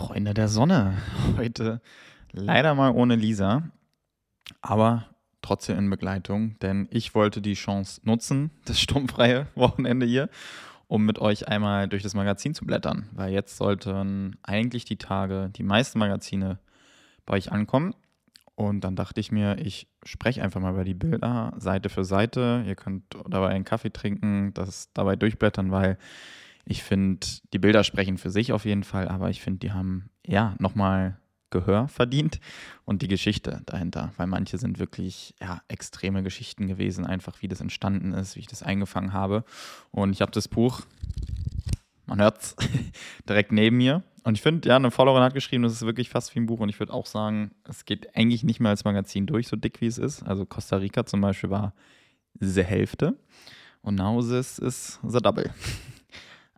Freunde der Sonne. Heute leider mal ohne Lisa, aber trotzdem in Begleitung, denn ich wollte die Chance nutzen, das sturmfreie Wochenende hier, um mit euch einmal durch das Magazin zu blättern, weil jetzt sollten eigentlich die Tage, die meisten Magazine bei euch ankommen. Und dann dachte ich mir, ich spreche einfach mal über die Bilder Seite für Seite. Ihr könnt dabei einen Kaffee trinken, das dabei durchblättern, weil ich finde, die Bilder sprechen für sich auf jeden Fall, aber ich finde, die haben ja nochmal Gehör verdient und die Geschichte dahinter, weil manche sind wirklich ja, extreme Geschichten gewesen, einfach wie das entstanden ist, wie ich das eingefangen habe. Und ich habe das Buch, man hört es, direkt neben mir. Und ich finde, ja, eine Followerin hat geschrieben, das ist wirklich fast wie ein Buch. Und ich würde auch sagen, es geht eigentlich nicht mehr als Magazin durch, so dick wie es ist. Also Costa Rica zum Beispiel war die Hälfte und Nausis ist the double.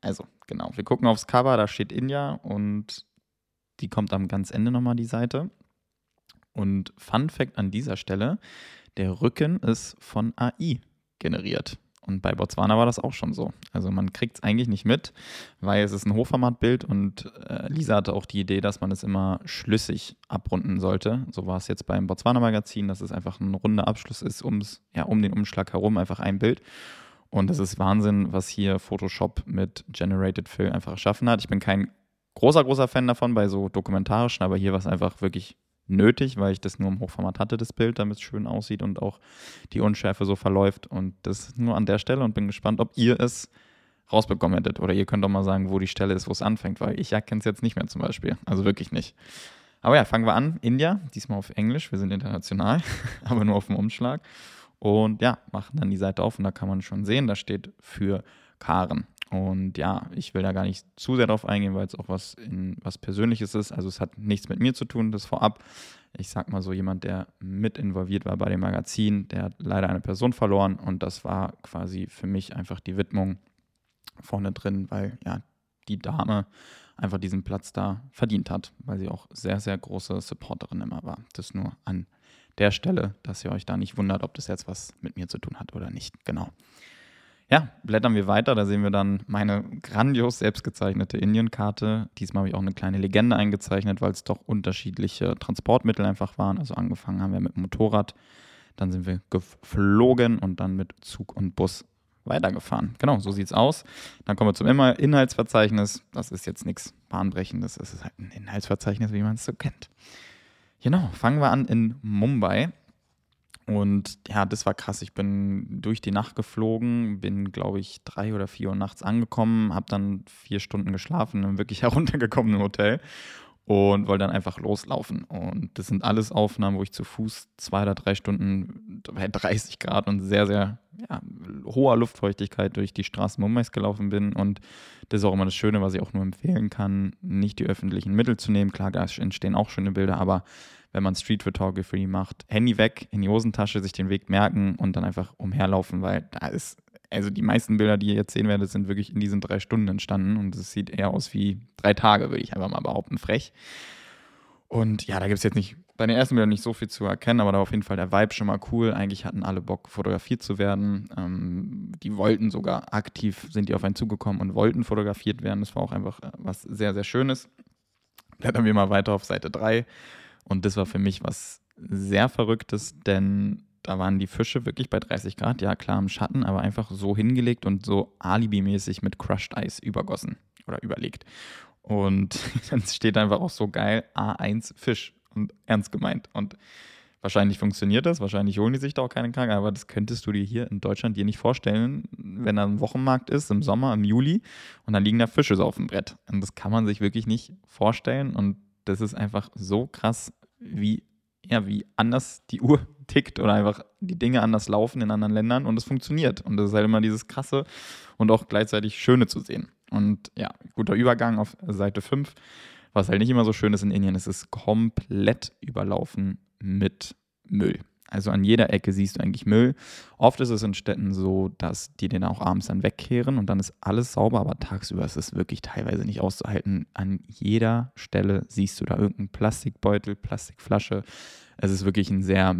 Also, genau. Wir gucken aufs Cover, da steht India und die kommt am ganz Ende nochmal die Seite. Und Fun Fact an dieser Stelle: der Rücken ist von AI generiert. Und bei Botswana war das auch schon so. Also man kriegt es eigentlich nicht mit, weil es ist ein Hochformatbild und äh, Lisa hatte auch die Idee, dass man es immer schlüssig abrunden sollte. So war es jetzt beim Botswana-Magazin, dass es einfach ein runder Abschluss ist, ums, ja, um den Umschlag herum einfach ein Bild. Und das ist Wahnsinn, was hier Photoshop mit Generated Fill einfach erschaffen hat. Ich bin kein großer, großer Fan davon bei so dokumentarischen, aber hier war es einfach wirklich nötig, weil ich das nur im Hochformat hatte, das Bild, damit es schön aussieht und auch die Unschärfe so verläuft. Und das nur an der Stelle und bin gespannt, ob ihr es rausbekommen hättet. Oder ihr könnt doch mal sagen, wo die Stelle ist, wo es anfängt, weil ich erkenne es jetzt nicht mehr zum Beispiel. Also wirklich nicht. Aber ja, fangen wir an. India, diesmal auf Englisch. Wir sind international, aber nur auf dem Umschlag. Und ja, machen dann die Seite auf und da kann man schon sehen, da steht für Karen. Und ja, ich will da gar nicht zu sehr drauf eingehen, weil es auch was, in, was Persönliches ist. Also es hat nichts mit mir zu tun, das vorab. Ich sag mal so, jemand, der mit involviert war bei dem Magazin, der hat leider eine Person verloren und das war quasi für mich einfach die Widmung vorne drin, weil ja, die Dame einfach diesen Platz da verdient hat, weil sie auch sehr, sehr große Supporterin immer war. Das nur an der Stelle, dass ihr euch da nicht wundert, ob das jetzt was mit mir zu tun hat oder nicht. Genau. Ja, blättern wir weiter. Da sehen wir dann meine grandios selbstgezeichnete Indienkarte. Diesmal habe ich auch eine kleine Legende eingezeichnet, weil es doch unterschiedliche Transportmittel einfach waren. Also angefangen haben wir mit dem Motorrad, dann sind wir geflogen und dann mit Zug und Bus weitergefahren. Genau, so sieht es aus. Dann kommen wir zum Inhaltsverzeichnis. Das ist jetzt nichts Bahnbrechendes. Es ist halt ein Inhaltsverzeichnis, wie man es so kennt. Genau, fangen wir an in Mumbai. Und ja, das war krass. Ich bin durch die Nacht geflogen, bin, glaube ich, drei oder vier Uhr nachts angekommen, habe dann vier Stunden geschlafen und wirklich heruntergekommen im Hotel und wollte dann einfach loslaufen. Und das sind alles Aufnahmen, wo ich zu Fuß zwei oder drei Stunden bei 30 Grad und sehr, sehr ja, hoher Luftfeuchtigkeit durch die Straßen Mumbais gelaufen bin. Und das ist auch immer das Schöne, was ich auch nur empfehlen kann, nicht die öffentlichen Mittel zu nehmen. Klar, da entstehen auch schöne Bilder, aber wenn man Street Photography macht, Handy weg, in die Hosentasche, sich den Weg merken und dann einfach umherlaufen, weil da ist also die meisten Bilder, die ihr jetzt sehen werdet, sind wirklich in diesen drei Stunden entstanden und es sieht eher aus wie drei Tage, würde ich einfach mal behaupten, frech. Und ja, da gibt es jetzt nicht bei den ersten Bildern nicht so viel zu erkennen, aber da auf jeden Fall der Vibe schon mal cool. Eigentlich hatten alle Bock, fotografiert zu werden. Ähm, die wollten sogar aktiv, sind die auf einen zugekommen und wollten fotografiert werden. Das war auch einfach äh, was sehr, sehr Schönes. Blättern wir mal weiter auf Seite 3. Und das war für mich was sehr Verrücktes, denn da waren die Fische wirklich bei 30 Grad, ja klar im Schatten, aber einfach so hingelegt und so alibimäßig mit Crushed Ice übergossen oder überlegt. Und dann steht einfach auch so geil A1 Fisch und ernst gemeint. Und wahrscheinlich funktioniert das, wahrscheinlich holen die sich da auch keine Kranke, aber das könntest du dir hier in Deutschland dir nicht vorstellen, wenn da ein Wochenmarkt ist im Sommer, im Juli und dann liegen da Fische so auf dem Brett. Und das kann man sich wirklich nicht vorstellen und das ist einfach so krass, wie ja, wie anders die Uhr tickt oder einfach die Dinge anders laufen in anderen Ländern und es funktioniert. Und das ist halt immer dieses Krasse und auch gleichzeitig Schöne zu sehen. Und ja, guter Übergang auf Seite 5. Was halt nicht immer so schön ist in Indien, es ist komplett überlaufen mit Müll. Also an jeder Ecke siehst du eigentlich Müll. Oft ist es in Städten so, dass die den auch abends dann wegkehren und dann ist alles sauber, aber tagsüber ist es wirklich teilweise nicht auszuhalten. An jeder Stelle siehst du da irgendeinen Plastikbeutel, Plastikflasche. Es ist wirklich ein sehr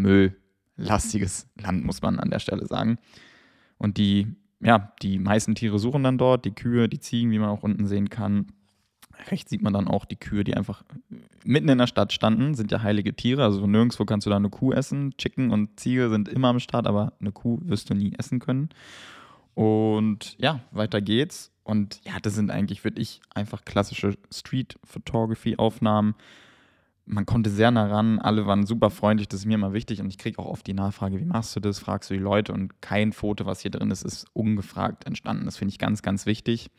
mülllastiges Land, muss man an der Stelle sagen. Und die, ja, die meisten Tiere suchen dann dort, die Kühe, die Ziegen, wie man auch unten sehen kann. Rechts sieht man dann auch die Kühe, die einfach mitten in der Stadt standen. Sind ja heilige Tiere, also nirgendwo kannst du da eine Kuh essen. Chicken und Ziege sind immer am Start, aber eine Kuh wirst du nie essen können. Und ja, weiter geht's. Und ja, das sind eigentlich, würde ich, einfach klassische Street-Photography-Aufnahmen. Man konnte sehr nah ran, alle waren super freundlich, das ist mir immer wichtig und ich kriege auch oft die Nachfrage, wie machst du das, fragst du die Leute und kein Foto, was hier drin ist, ist ungefragt entstanden. Das finde ich ganz, ganz wichtig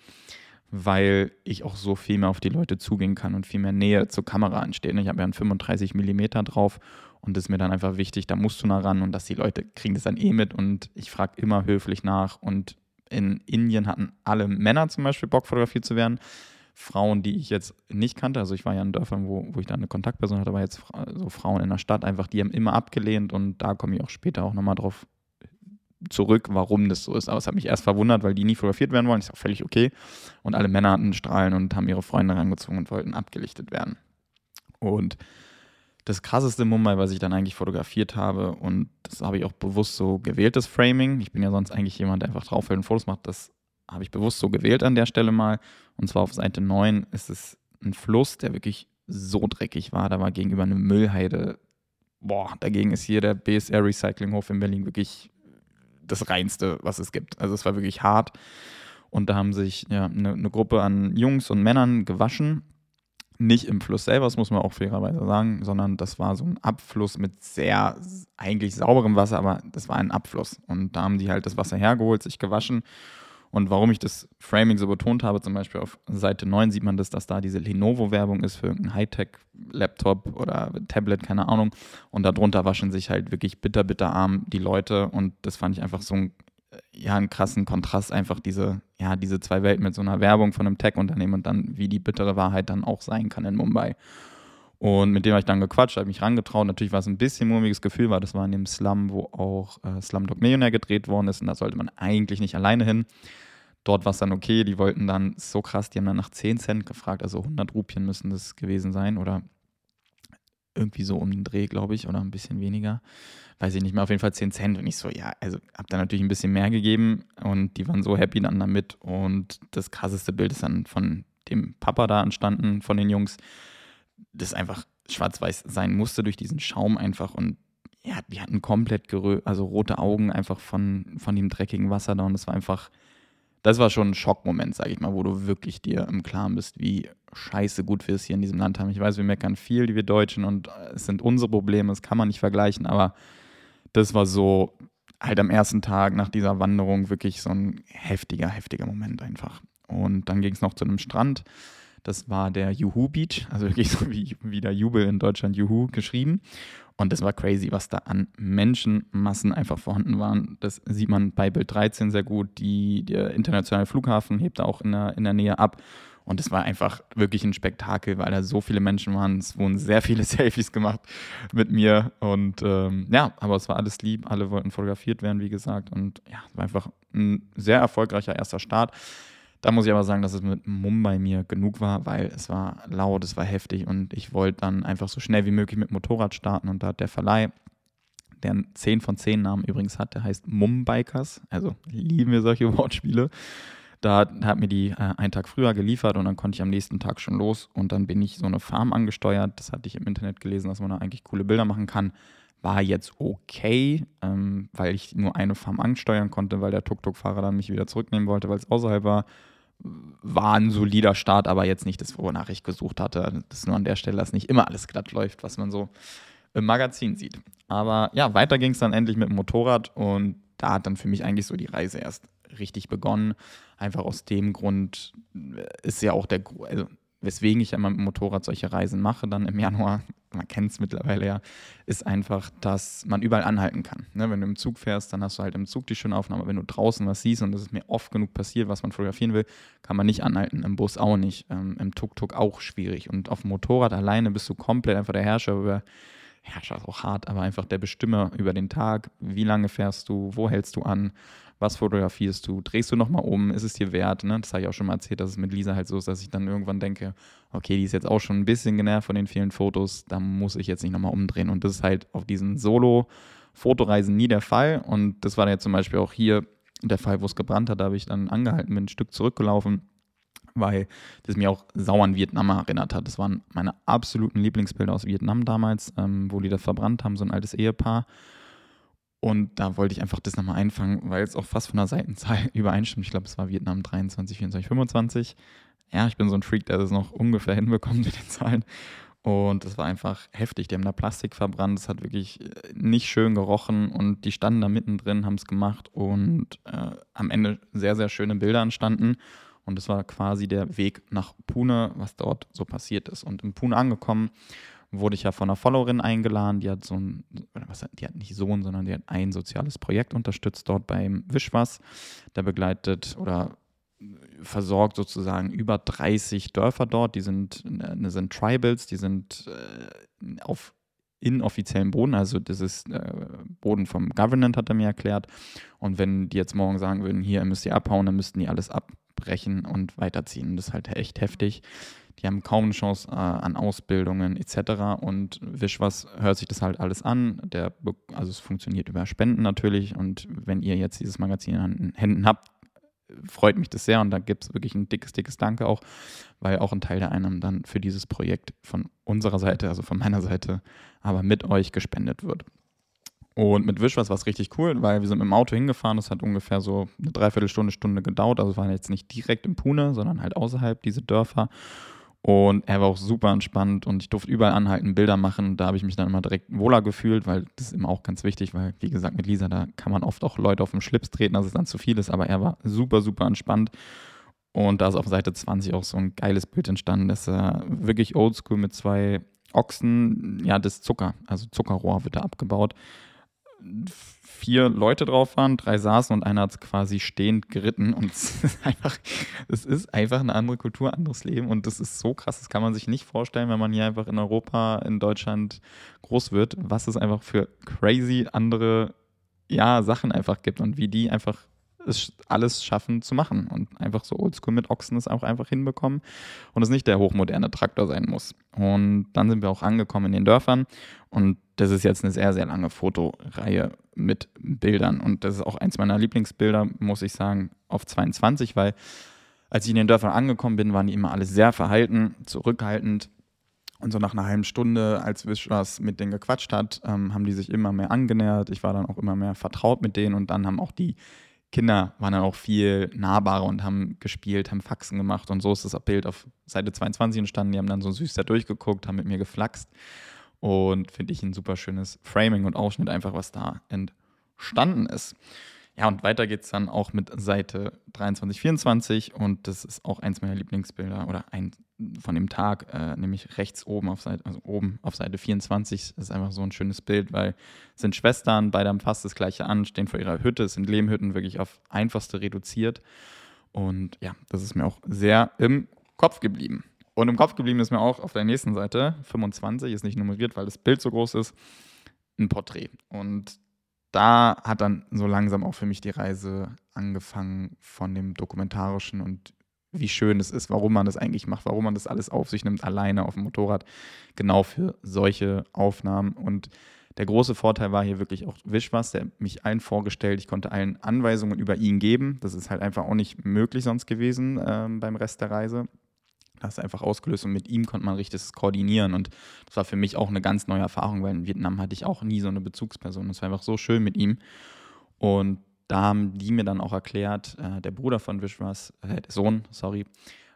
weil ich auch so viel mehr auf die Leute zugehen kann und viel mehr Nähe zur Kamera entsteht. Ich habe ja einen 35 mm drauf und das ist mir dann einfach wichtig, da musst du nah ran und dass die Leute kriegen das dann eh mit und ich frage immer höflich nach und in Indien hatten alle Männer zum Beispiel Bock, fotografiert zu werden. Frauen, die ich jetzt nicht kannte, also ich war ja in Dörfern, wo, wo ich dann eine Kontaktperson hatte, aber jetzt so Frauen in der Stadt einfach, die haben immer abgelehnt und da komme ich auch später auch nochmal drauf zurück, warum das so ist. Aber es hat mich erst verwundert, weil die nie fotografiert werden wollen. Ist auch völlig okay. Und alle Männer hatten Strahlen und haben ihre Freunde rangezogen und wollten abgelichtet werden. Und das krasseste Mumbai, was ich dann eigentlich fotografiert habe, und das habe ich auch bewusst so gewählt, das Framing. Ich bin ja sonst eigentlich jemand, der einfach draufhält und Fotos macht. Das habe ich bewusst so gewählt an der Stelle mal. Und zwar auf Seite 9 ist es ein Fluss, der wirklich so dreckig war. Da war gegenüber eine Müllheide. Boah, dagegen ist hier der BSR Recyclinghof in Berlin wirklich das Reinste, was es gibt. Also es war wirklich hart. Und da haben sich ja, eine, eine Gruppe an Jungs und Männern gewaschen. Nicht im Fluss selber, das muss man auch fairerweise sagen, sondern das war so ein Abfluss mit sehr eigentlich sauberem Wasser, aber das war ein Abfluss. Und da haben die halt das Wasser hergeholt, sich gewaschen und warum ich das Framing so betont habe, zum Beispiel auf Seite 9 sieht man das, dass da diese Lenovo-Werbung ist für irgendeinen Hightech-Laptop oder Tablet, keine Ahnung. Und darunter waschen sich halt wirklich bitter, bitter arm die Leute. Und das fand ich einfach so ein, ja, einen krassen Kontrast, einfach diese, ja, diese zwei Welten mit so einer Werbung von einem Tech-Unternehmen und dann, wie die bittere Wahrheit dann auch sein kann in Mumbai. Und mit dem habe ich dann gequatscht, habe mich rangetraut. Natürlich war es ein bisschen mulmiges Gefühl, weil das war in dem Slum, wo auch äh, Slumdog Millionär gedreht worden ist. Und da sollte man eigentlich nicht alleine hin. Dort war es dann okay. Die wollten dann so krass, die haben dann nach 10 Cent gefragt. Also 100 Rupien müssen das gewesen sein. Oder irgendwie so um den Dreh, glaube ich. Oder ein bisschen weniger. Weiß ich nicht mehr. Auf jeden Fall 10 Cent. Und ich so, ja, also habe da natürlich ein bisschen mehr gegeben. Und die waren so happy dann damit. Und das krasseste Bild ist dann von dem Papa da entstanden, von den Jungs das einfach schwarz-weiß sein musste durch diesen Schaum einfach und ja, die hatten komplett also rote Augen einfach von, von dem dreckigen Wasser da und das war einfach, das war schon ein Schockmoment, sag ich mal, wo du wirklich dir im Klaren bist, wie scheiße gut wir es hier in diesem Land haben. Ich weiß, wir meckern viel, die wir Deutschen und es sind unsere Probleme, das kann man nicht vergleichen, aber das war so halt am ersten Tag nach dieser Wanderung wirklich so ein heftiger, heftiger Moment einfach. Und dann ging es noch zu einem Strand das war der Juhu Beach, also wirklich so wie, wie der Jubel in Deutschland Juhu geschrieben. Und das war crazy, was da an Menschenmassen einfach vorhanden waren. Das sieht man bei Bild 13 sehr gut. Die, der internationale Flughafen hebt da auch in der, in der Nähe ab. Und es war einfach wirklich ein Spektakel, weil da so viele Menschen waren. Es wurden sehr viele Selfies gemacht mit mir. Und ähm, ja, aber es war alles lieb. Alle wollten fotografiert werden, wie gesagt. Und ja, es war einfach ein sehr erfolgreicher erster Start. Da muss ich aber sagen, dass es mit Mumbai mir genug war, weil es war laut, es war heftig und ich wollte dann einfach so schnell wie möglich mit Motorrad starten und da hat der Verleih, der einen 10 von 10 Namen übrigens hat, der heißt Mumbikers, also lieben wir solche Wortspiele. Da hat mir die äh, einen Tag früher geliefert und dann konnte ich am nächsten Tag schon los und dann bin ich so eine Farm angesteuert. Das hatte ich im Internet gelesen, dass man da eigentlich coole Bilder machen kann war jetzt okay, ähm, weil ich nur eine Farm ansteuern konnte, weil der Tuk-Tuk-Fahrer dann mich wieder zurücknehmen wollte, weil es außerhalb war war ein solider Start, aber jetzt nicht das, wonach ich gesucht hatte. Das ist nur an der Stelle, dass nicht immer alles glatt läuft, was man so im Magazin sieht. Aber ja, weiter ging es dann endlich mit dem Motorrad und da hat dann für mich eigentlich so die Reise erst richtig begonnen. Einfach aus dem Grund äh, ist ja auch der, also weswegen ich mal mit dem Motorrad solche Reisen mache, dann im Januar, man kennt es mittlerweile ja, ist einfach, dass man überall anhalten kann. Ne, wenn du im Zug fährst, dann hast du halt im Zug die schöne Aufnahme. Wenn du draußen was siehst, und das ist mir oft genug passiert, was man fotografieren will, kann man nicht anhalten. Im Bus auch nicht, ähm, im Tuk-Tuk auch schwierig. Und auf dem Motorrad alleine bist du komplett einfach der Herrscher über, Herrscher ist auch hart, aber einfach der Bestimmer über den Tag. Wie lange fährst du, wo hältst du an? Was fotografierst du, drehst du nochmal um, ist es dir wert? Ne? Das habe ich auch schon mal erzählt, dass es mit Lisa halt so ist, dass ich dann irgendwann denke, okay, die ist jetzt auch schon ein bisschen genervt von den vielen Fotos, da muss ich jetzt nicht nochmal umdrehen. Und das ist halt auf diesen Solo-Fotoreisen nie der Fall. Und das war ja zum Beispiel auch hier der Fall, wo es gebrannt hat, da habe ich dann angehalten, bin ein Stück zurückgelaufen, weil das mir auch sauer an Vietnam erinnert hat. Das waren meine absoluten Lieblingsbilder aus Vietnam damals, ähm, wo die das verbrannt haben, so ein altes Ehepaar. Und da wollte ich einfach das nochmal einfangen, weil es auch fast von der Seitenzahl übereinstimmt. Ich glaube, es war Vietnam 23, 24, 25. Ja, ich bin so ein Freak, der das noch ungefähr hinbekommt mit den Zahlen. Und das war einfach heftig. Die haben da Plastik verbrannt. Es hat wirklich äh, nicht schön gerochen. Und die standen da mittendrin, haben es gemacht. Und äh, am Ende sehr, sehr schöne Bilder entstanden. Und das war quasi der Weg nach Pune, was dort so passiert ist. Und in Pune angekommen, wurde ich ja von einer Followerin eingeladen, die hat so ein, was, die hat nicht so ein, sondern die hat ein soziales Projekt unterstützt dort beim Wischwas. Der begleitet oder versorgt sozusagen über 30 Dörfer dort. Die sind, äh, sind Tribals, die sind äh, auf inoffiziellen Boden, also das ist äh, Boden vom Government, hat er mir erklärt. Und wenn die jetzt morgen sagen würden, hier müsst ihr abhauen, dann müssten die alles abbrechen und weiterziehen. Das ist halt echt heftig. Die haben kaum eine Chance äh, an Ausbildungen etc. Und Wischwas hört sich das halt alles an. Der, also es funktioniert über Spenden natürlich. Und wenn ihr jetzt dieses Magazin in Händen habt, freut mich das sehr und da gibt es wirklich ein dickes, dickes Danke auch, weil auch ein Teil der Einnahmen dann für dieses Projekt von unserer Seite, also von meiner Seite, aber mit euch gespendet wird. Und mit Wischwas war es richtig cool, weil wir sind mit dem Auto hingefahren. Das hat ungefähr so eine Dreiviertelstunde, Stunde gedauert. Also wir waren jetzt nicht direkt in Pune, sondern halt außerhalb diese Dörfer. Und er war auch super entspannt und ich durfte überall anhalten, Bilder machen. Da habe ich mich dann immer direkt wohler gefühlt, weil das ist immer auch ganz wichtig, weil, wie gesagt, mit Lisa, da kann man oft auch Leute auf den Schlips treten, dass es dann zu viel ist. Aber er war super, super entspannt. Und da ist auf Seite 20 auch so ein geiles Bild entstanden. Das ist äh, wirklich oldschool mit zwei Ochsen. Ja, das Zucker, also Zuckerrohr wird da abgebaut vier Leute drauf waren, drei saßen und einer hat quasi stehend geritten. Und es ist einfach, es ist einfach eine andere Kultur, anderes Leben. Und das ist so krass, das kann man sich nicht vorstellen, wenn man hier einfach in Europa, in Deutschland groß wird, was es einfach für crazy andere ja, Sachen einfach gibt und wie die einfach es alles schaffen zu machen und einfach so oldschool mit Ochsen es auch einfach hinbekommen und es nicht der hochmoderne Traktor sein muss. Und dann sind wir auch angekommen in den Dörfern und das ist jetzt eine sehr, sehr lange Fotoreihe mit Bildern und das ist auch eins meiner Lieblingsbilder, muss ich sagen, auf 22, weil als ich in den Dörfern angekommen bin, waren die immer alle sehr verhalten, zurückhaltend. Und so nach einer halben Stunde, als Wischwas mit denen gequatscht hat, ähm, haben die sich immer mehr angenähert. Ich war dann auch immer mehr vertraut mit denen und dann haben auch die Kinder waren dann auch viel nahbarer und haben gespielt, haben Faxen gemacht und so ist das Bild auf Seite 22 entstanden. Die haben dann so süß da durchgeguckt, haben mit mir geflaxt und finde ich ein super schönes Framing und Ausschnitt einfach, was da entstanden ist. Ja, und weiter geht es dann auch mit Seite 23, 24 und das ist auch eins meiner Lieblingsbilder oder ein von dem Tag, äh, nämlich rechts oben auf Seite, also oben auf Seite 24, das ist einfach so ein schönes Bild, weil es sind Schwestern, beide haben fast das gleiche an, stehen vor ihrer Hütte, sind Lehmhütten wirklich auf einfachste reduziert. Und ja, das ist mir auch sehr im Kopf geblieben. Und im Kopf geblieben ist mir auch auf der nächsten Seite, 25, ist nicht nummeriert, weil das Bild so groß ist, ein Porträt. Und da hat dann so langsam auch für mich die Reise angefangen von dem Dokumentarischen und wie schön es ist, warum man das eigentlich macht, warum man das alles auf sich nimmt, alleine auf dem Motorrad, genau für solche Aufnahmen. Und der große Vorteil war hier wirklich auch Wischwas, der mich allen vorgestellt, ich konnte allen Anweisungen über ihn geben. Das ist halt einfach auch nicht möglich sonst gewesen ähm, beim Rest der Reise. Das einfach ausgelöst und mit ihm konnte man richtig koordinieren. Und das war für mich auch eine ganz neue Erfahrung, weil in Vietnam hatte ich auch nie so eine Bezugsperson. Das war einfach so schön mit ihm. Und da haben die mir dann auch erklärt, äh, der Bruder von Vishwas, äh, der Sohn, sorry,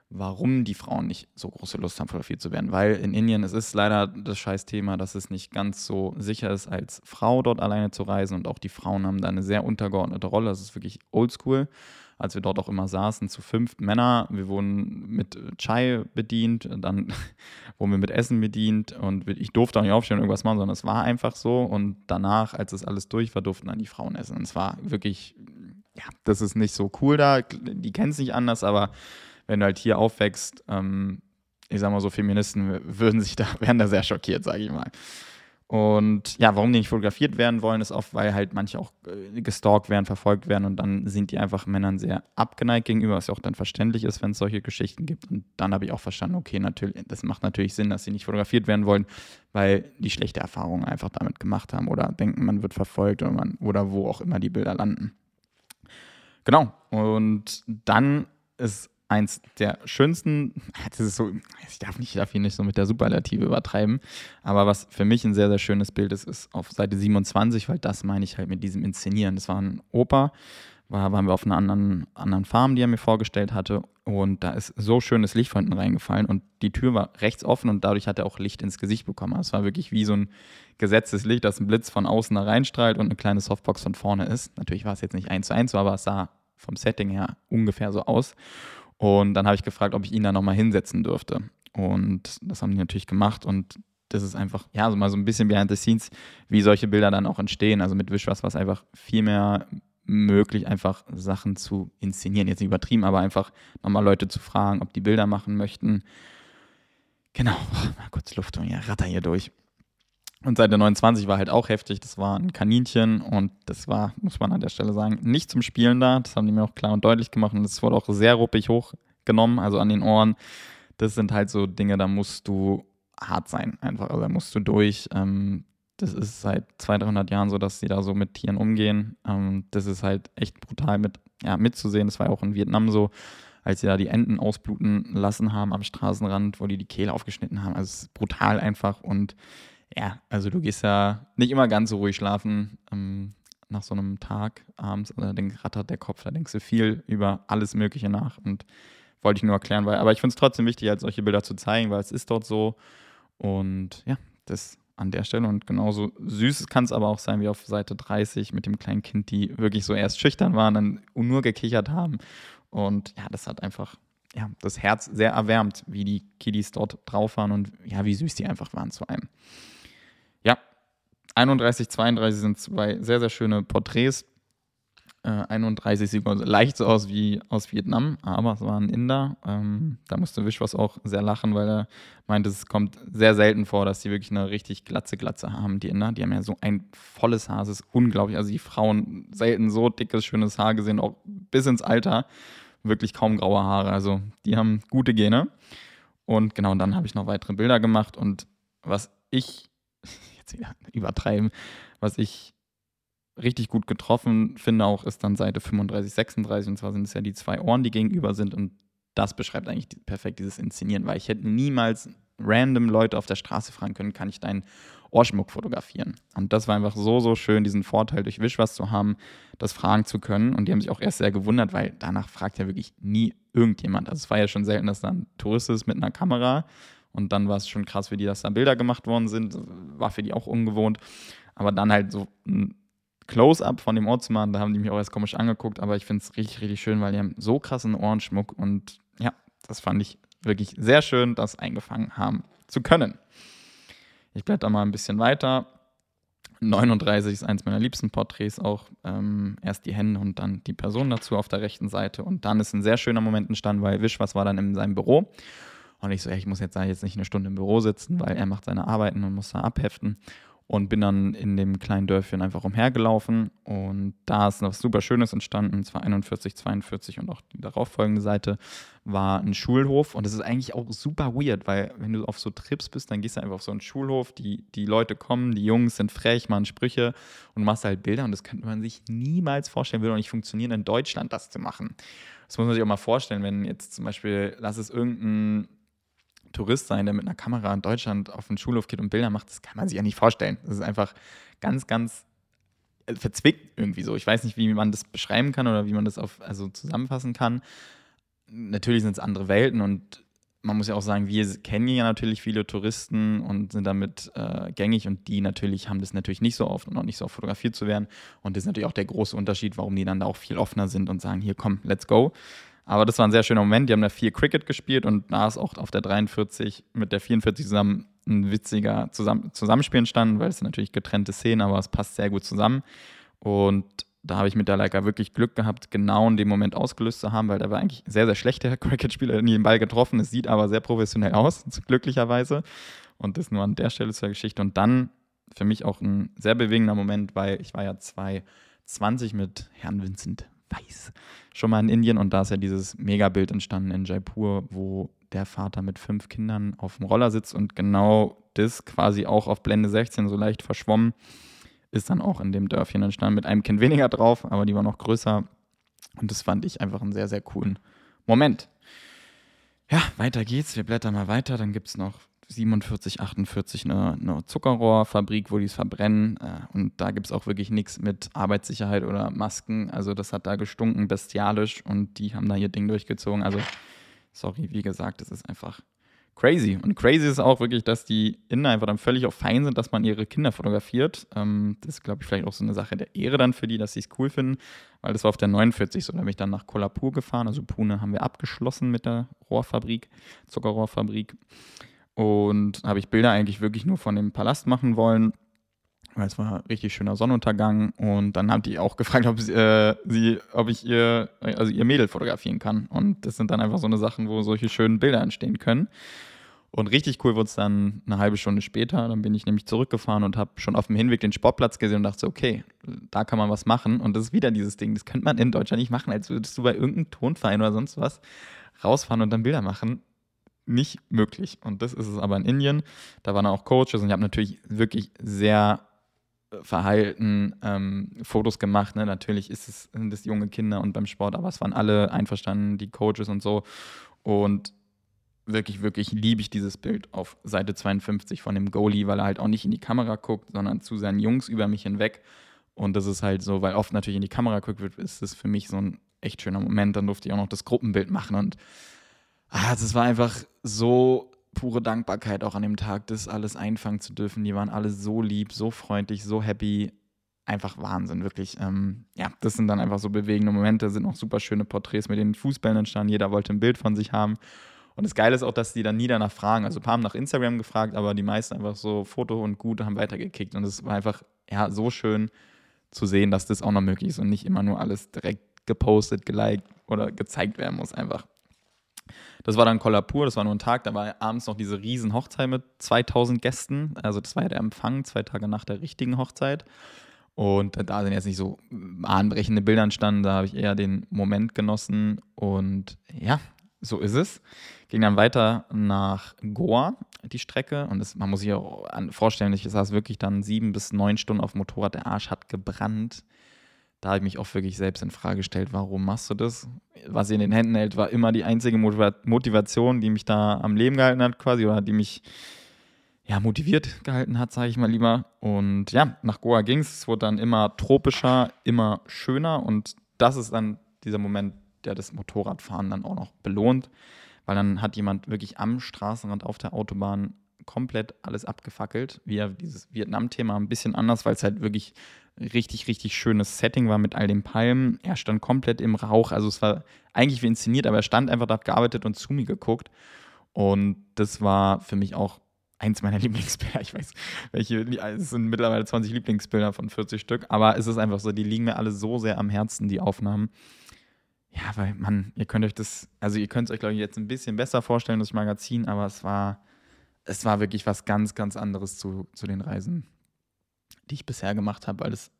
warum die Frauen nicht so große Lust haben, fotografiert zu werden. Weil in Indien, es ist leider das Scheißthema, dass es nicht ganz so sicher ist, als Frau dort alleine zu reisen. Und auch die Frauen haben da eine sehr untergeordnete Rolle. Das ist wirklich oldschool als wir dort auch immer saßen, zu fünf Männer. Wir wurden mit Chai bedient, dann wurden wir mit Essen bedient und ich durfte auch nicht aufstehen und irgendwas machen, sondern es war einfach so. Und danach, als das alles durch war, durften dann die Frauen essen. Und es war wirklich, ja, das ist nicht so cool da. Die kennen es nicht anders, aber wenn du halt hier aufwächst, ähm, ich sag mal so, Feministen würden sich da, wären da sehr schockiert, sage ich mal. Und ja, warum die nicht fotografiert werden wollen, ist oft, weil halt manche auch äh, gestalkt werden, verfolgt werden und dann sind die einfach Männern sehr abgeneigt gegenüber, was ja auch dann verständlich ist, wenn es solche Geschichten gibt. Und dann habe ich auch verstanden, okay, natürlich, das macht natürlich Sinn, dass sie nicht fotografiert werden wollen, weil die schlechte Erfahrungen einfach damit gemacht haben oder denken, man wird verfolgt oder, man, oder wo auch immer die Bilder landen. Genau. Und dann ist eins der schönsten, das ist so, ich darf, nicht, ich darf hier nicht so mit der Superlative übertreiben, aber was für mich ein sehr, sehr schönes Bild ist, ist auf Seite 27, weil das meine ich halt mit diesem Inszenieren. Das war ein Opa, war, waren wir auf einer anderen, anderen Farm, die er mir vorgestellt hatte und da ist so schönes Licht von hinten reingefallen und die Tür war rechts offen und dadurch hat er auch Licht ins Gesicht bekommen. Also es war wirklich wie so ein gesetztes Licht, dass ein Blitz von außen da reinstrahlt und eine kleine Softbox von vorne ist. Natürlich war es jetzt nicht eins zu eins, aber es sah vom Setting her ungefähr so aus. Und dann habe ich gefragt, ob ich ihn da nochmal hinsetzen dürfte. Und das haben die natürlich gemacht und das ist einfach, ja, so mal so ein bisschen behind the scenes, wie solche Bilder dann auch entstehen. Also mit Wischwas war es einfach viel mehr möglich, einfach Sachen zu inszenieren. Jetzt nicht übertrieben, aber einfach nochmal Leute zu fragen, ob die Bilder machen möchten. Genau, mal kurz Luft und ja, ratter hier durch. Und Seite 29 war halt auch heftig. Das war ein Kaninchen und das war, muss man an der Stelle sagen, nicht zum Spielen da. Das haben die mir auch klar und deutlich gemacht und es wurde auch sehr ruppig hochgenommen, also an den Ohren. Das sind halt so Dinge, da musst du hart sein, einfach. Also da musst du durch. Ähm, das ist seit 200, 300 Jahren so, dass sie da so mit Tieren umgehen. Ähm, das ist halt echt brutal mit, ja, mitzusehen. Das war ja auch in Vietnam so, als sie da die Enten ausbluten lassen haben am Straßenrand, wo die die Kehle aufgeschnitten haben. Also es ist brutal einfach und ja, also du gehst ja nicht immer ganz so ruhig schlafen ähm, nach so einem Tag abends. Da rattert der Kopf, da denkst du viel über alles Mögliche nach. Und wollte ich nur erklären, weil, aber ich finde es trotzdem wichtig, halt solche Bilder zu zeigen, weil es ist dort so. Und ja, das an der Stelle. Und genauso süß kann es aber auch sein wie auf Seite 30 mit dem kleinen Kind, die wirklich so erst schüchtern waren, dann nur gekichert haben. Und ja, das hat einfach ja, das Herz sehr erwärmt, wie die Kiddies dort drauf waren und ja, wie süß die einfach waren zu einem. 31, 32 sind zwei sehr, sehr schöne Porträts. Äh, 31 sieht leicht so aus wie aus Vietnam, aber es war ein Inder. Ähm, da musste Wischwas auch sehr lachen, weil er meinte, es kommt sehr selten vor, dass die wirklich eine richtig glatze Glatze haben, die Inder. Die haben ja so ein volles Haar, es ist unglaublich. Also die Frauen selten so dickes, schönes Haar gesehen, auch bis ins Alter. Wirklich kaum graue Haare. Also die haben gute Gene. Und genau, und dann habe ich noch weitere Bilder gemacht. Und was ich jetzt wieder übertreiben. Was ich richtig gut getroffen finde auch, ist dann Seite 35, 36. Und zwar sind es ja die zwei Ohren, die gegenüber sind. Und das beschreibt eigentlich perfekt dieses Inszenieren, weil ich hätte niemals random Leute auf der Straße fragen können, kann ich deinen Ohrschmuck fotografieren? Und das war einfach so, so schön, diesen Vorteil durch Wischwas zu haben, das fragen zu können. Und die haben sich auch erst sehr gewundert, weil danach fragt ja wirklich nie irgendjemand. Also es war ja schon selten, dass da ein Tourist ist mit einer Kamera und dann war es schon krass, wie die, dass da Bilder gemacht worden sind. War für die auch ungewohnt. Aber dann halt so ein Close-up von dem Ort zu machen, da haben die mich auch erst komisch angeguckt. Aber ich finde es richtig, richtig schön, weil die haben so krassen Ohrenschmuck. Und ja, das fand ich wirklich sehr schön, das eingefangen haben zu können. Ich blätter mal ein bisschen weiter. 39 ist eins meiner liebsten Porträts auch. Ähm, erst die Hände und dann die Person dazu auf der rechten Seite. Und dann ist ein sehr schöner Moment entstanden, weil Wisch, was war dann in seinem Büro. Und ich so, ey, ich muss jetzt jetzt nicht eine Stunde im Büro sitzen, weil er macht seine Arbeiten und muss da abheften. Und bin dann in dem kleinen Dörfchen einfach umhergelaufen. Und da ist noch was super Schönes entstanden. Zwar 41, 42 und auch die darauffolgende Seite war ein Schulhof. Und das ist eigentlich auch super weird, weil wenn du auf so Trips bist, dann gehst du einfach auf so einen Schulhof. Die, die Leute kommen, die Jungs sind frech, machen Sprüche und machst halt Bilder. Und das könnte man sich niemals vorstellen, würde auch nicht funktionieren, in Deutschland das zu machen. Das muss man sich auch mal vorstellen, wenn jetzt zum Beispiel, lass es irgendein Tourist sein, der mit einer Kamera in Deutschland auf den Schulhof geht und Bilder macht, das kann man sich ja nicht vorstellen. Das ist einfach ganz, ganz äh, verzwickt irgendwie so. Ich weiß nicht, wie man das beschreiben kann oder wie man das auf, also zusammenfassen kann. Natürlich sind es andere Welten und man muss ja auch sagen, wir kennen ja natürlich viele Touristen und sind damit äh, gängig und die natürlich haben das natürlich nicht so oft und auch nicht so oft fotografiert zu werden. Und das ist natürlich auch der große Unterschied, warum die dann da auch viel offener sind und sagen, hier komm, let's go. Aber das war ein sehr schöner Moment. Die haben da vier Cricket gespielt und da ist auch auf der 43 mit der 44 zusammen ein witziger Zusamm Zusammenspiel entstanden, weil es sind natürlich getrennte Szenen, aber es passt sehr gut zusammen. Und da habe ich mit der Leica wirklich Glück gehabt, genau in dem Moment ausgelöst zu haben, weil der war eigentlich sehr, sehr schlecht, der Cricket-Spieler, nie den Ball getroffen. Es sieht aber sehr professionell aus, glücklicherweise. Und das nur an der Stelle zur Geschichte. Und dann für mich auch ein sehr bewegender Moment, weil ich war ja 2020 mit Herrn Vincent weiß, schon mal in Indien und da ist ja dieses Megabild entstanden in Jaipur, wo der Vater mit fünf Kindern auf dem Roller sitzt und genau das quasi auch auf Blende 16 so leicht verschwommen ist dann auch in dem Dörfchen entstanden mit einem Kind weniger drauf, aber die war noch größer und das fand ich einfach einen sehr, sehr coolen Moment. Ja, weiter geht's. Wir blättern mal weiter. Dann gibt es noch 47, 48 eine, eine Zuckerrohrfabrik, wo die es verbrennen. Äh, und da gibt es auch wirklich nichts mit Arbeitssicherheit oder Masken. Also das hat da gestunken, bestialisch und die haben da ihr Ding durchgezogen. Also, sorry, wie gesagt, es ist einfach crazy. Und crazy ist auch wirklich, dass die Inder einfach dann völlig auf fein sind, dass man ihre Kinder fotografiert. Ähm, das ist, glaube ich, vielleicht auch so eine Sache der Ehre dann für die, dass sie es cool finden, weil das war auf der 49 so. Da bin ich dann nach Kolhapur gefahren. Also Pune haben wir abgeschlossen mit der Rohrfabrik, Zuckerrohrfabrik. Und habe ich Bilder eigentlich wirklich nur von dem Palast machen wollen, weil es war richtig schöner Sonnenuntergang. Und dann haben die auch gefragt, ob, sie, äh, sie, ob ich ihr, also ihr Mädel fotografieren kann. Und das sind dann einfach so eine Sachen, wo solche schönen Bilder entstehen können. Und richtig cool wurde es dann eine halbe Stunde später. Dann bin ich nämlich zurückgefahren und habe schon auf dem Hinweg den Sportplatz gesehen und dachte, okay, da kann man was machen. Und das ist wieder dieses Ding, das könnte man in Deutschland nicht machen, als würdest du bei irgendeinem Tonverein oder sonst was rausfahren und dann Bilder machen nicht möglich. Und das ist es aber in Indien. Da waren auch Coaches und ich habe natürlich wirklich sehr äh, verhalten ähm, Fotos gemacht. Ne? Natürlich ist es, sind es junge Kinder und beim Sport, aber es waren alle einverstanden, die Coaches und so. Und wirklich, wirklich liebe ich dieses Bild auf Seite 52 von dem Goalie, weil er halt auch nicht in die Kamera guckt, sondern zu seinen Jungs über mich hinweg. Und das ist halt so, weil oft natürlich in die Kamera guckt wird, ist es für mich so ein echt schöner Moment. Dann durfte ich auch noch das Gruppenbild machen und ah, das war einfach so pure Dankbarkeit auch an dem Tag, das alles einfangen zu dürfen. Die waren alle so lieb, so freundlich, so happy. Einfach Wahnsinn, wirklich. Ähm, ja, das sind dann einfach so bewegende Momente, sind auch super schöne Porträts mit den Fußbällen entstanden. Jeder wollte ein Bild von sich haben. Und das Geile ist auch, dass die dann nie danach fragen. Also ein paar haben nach Instagram gefragt, aber die meisten einfach so Foto und gut haben weitergekickt. Und es war einfach ja so schön zu sehen, dass das auch noch möglich ist und nicht immer nur alles direkt gepostet, geliked oder gezeigt werden muss einfach. Das war dann Kolhapur, das war nur ein Tag, da war abends noch diese riesen Hochzeit mit 2000 Gästen. Also das war ja der Empfang, zwei Tage nach der richtigen Hochzeit. Und da sind jetzt nicht so bahnbrechende Bilder entstanden, da habe ich eher den Moment genossen. Und ja, so ist es. Ging dann weiter nach Goa, die Strecke. Und das, man muss sich auch vorstellen, ich saß wirklich dann sieben bis neun Stunden auf dem Motorrad, der Arsch hat gebrannt da habe ich mich auch wirklich selbst in Frage gestellt, warum machst du das? Was sie in den Händen hält, war immer die einzige Motivation, die mich da am Leben gehalten hat, quasi, oder die mich ja, motiviert gehalten hat, sage ich mal lieber. Und ja, nach Goa ging es. Es wurde dann immer tropischer, immer schöner. Und das ist dann dieser Moment, der das Motorradfahren dann auch noch belohnt, weil dann hat jemand wirklich am Straßenrand auf der Autobahn komplett alles abgefackelt. Wie dieses Vietnam-Thema ein bisschen anders, weil es halt wirklich richtig, richtig schönes Setting war mit all den Palmen. Er stand komplett im Rauch. Also es war eigentlich wie inszeniert, aber er stand einfach da, gearbeitet und zu mir geguckt. Und das war für mich auch eins meiner Lieblingsbilder. Ich weiß, welche, es sind mittlerweile 20 Lieblingsbilder von 40 Stück, aber es ist einfach so, die liegen mir alle so sehr am Herzen, die Aufnahmen. Ja, weil man, ihr könnt euch das, also ihr könnt es euch, glaube ich, jetzt ein bisschen besser vorstellen, das Magazin, aber es war, es war wirklich was ganz, ganz anderes zu, zu den Reisen die ich bisher gemacht habe, weil es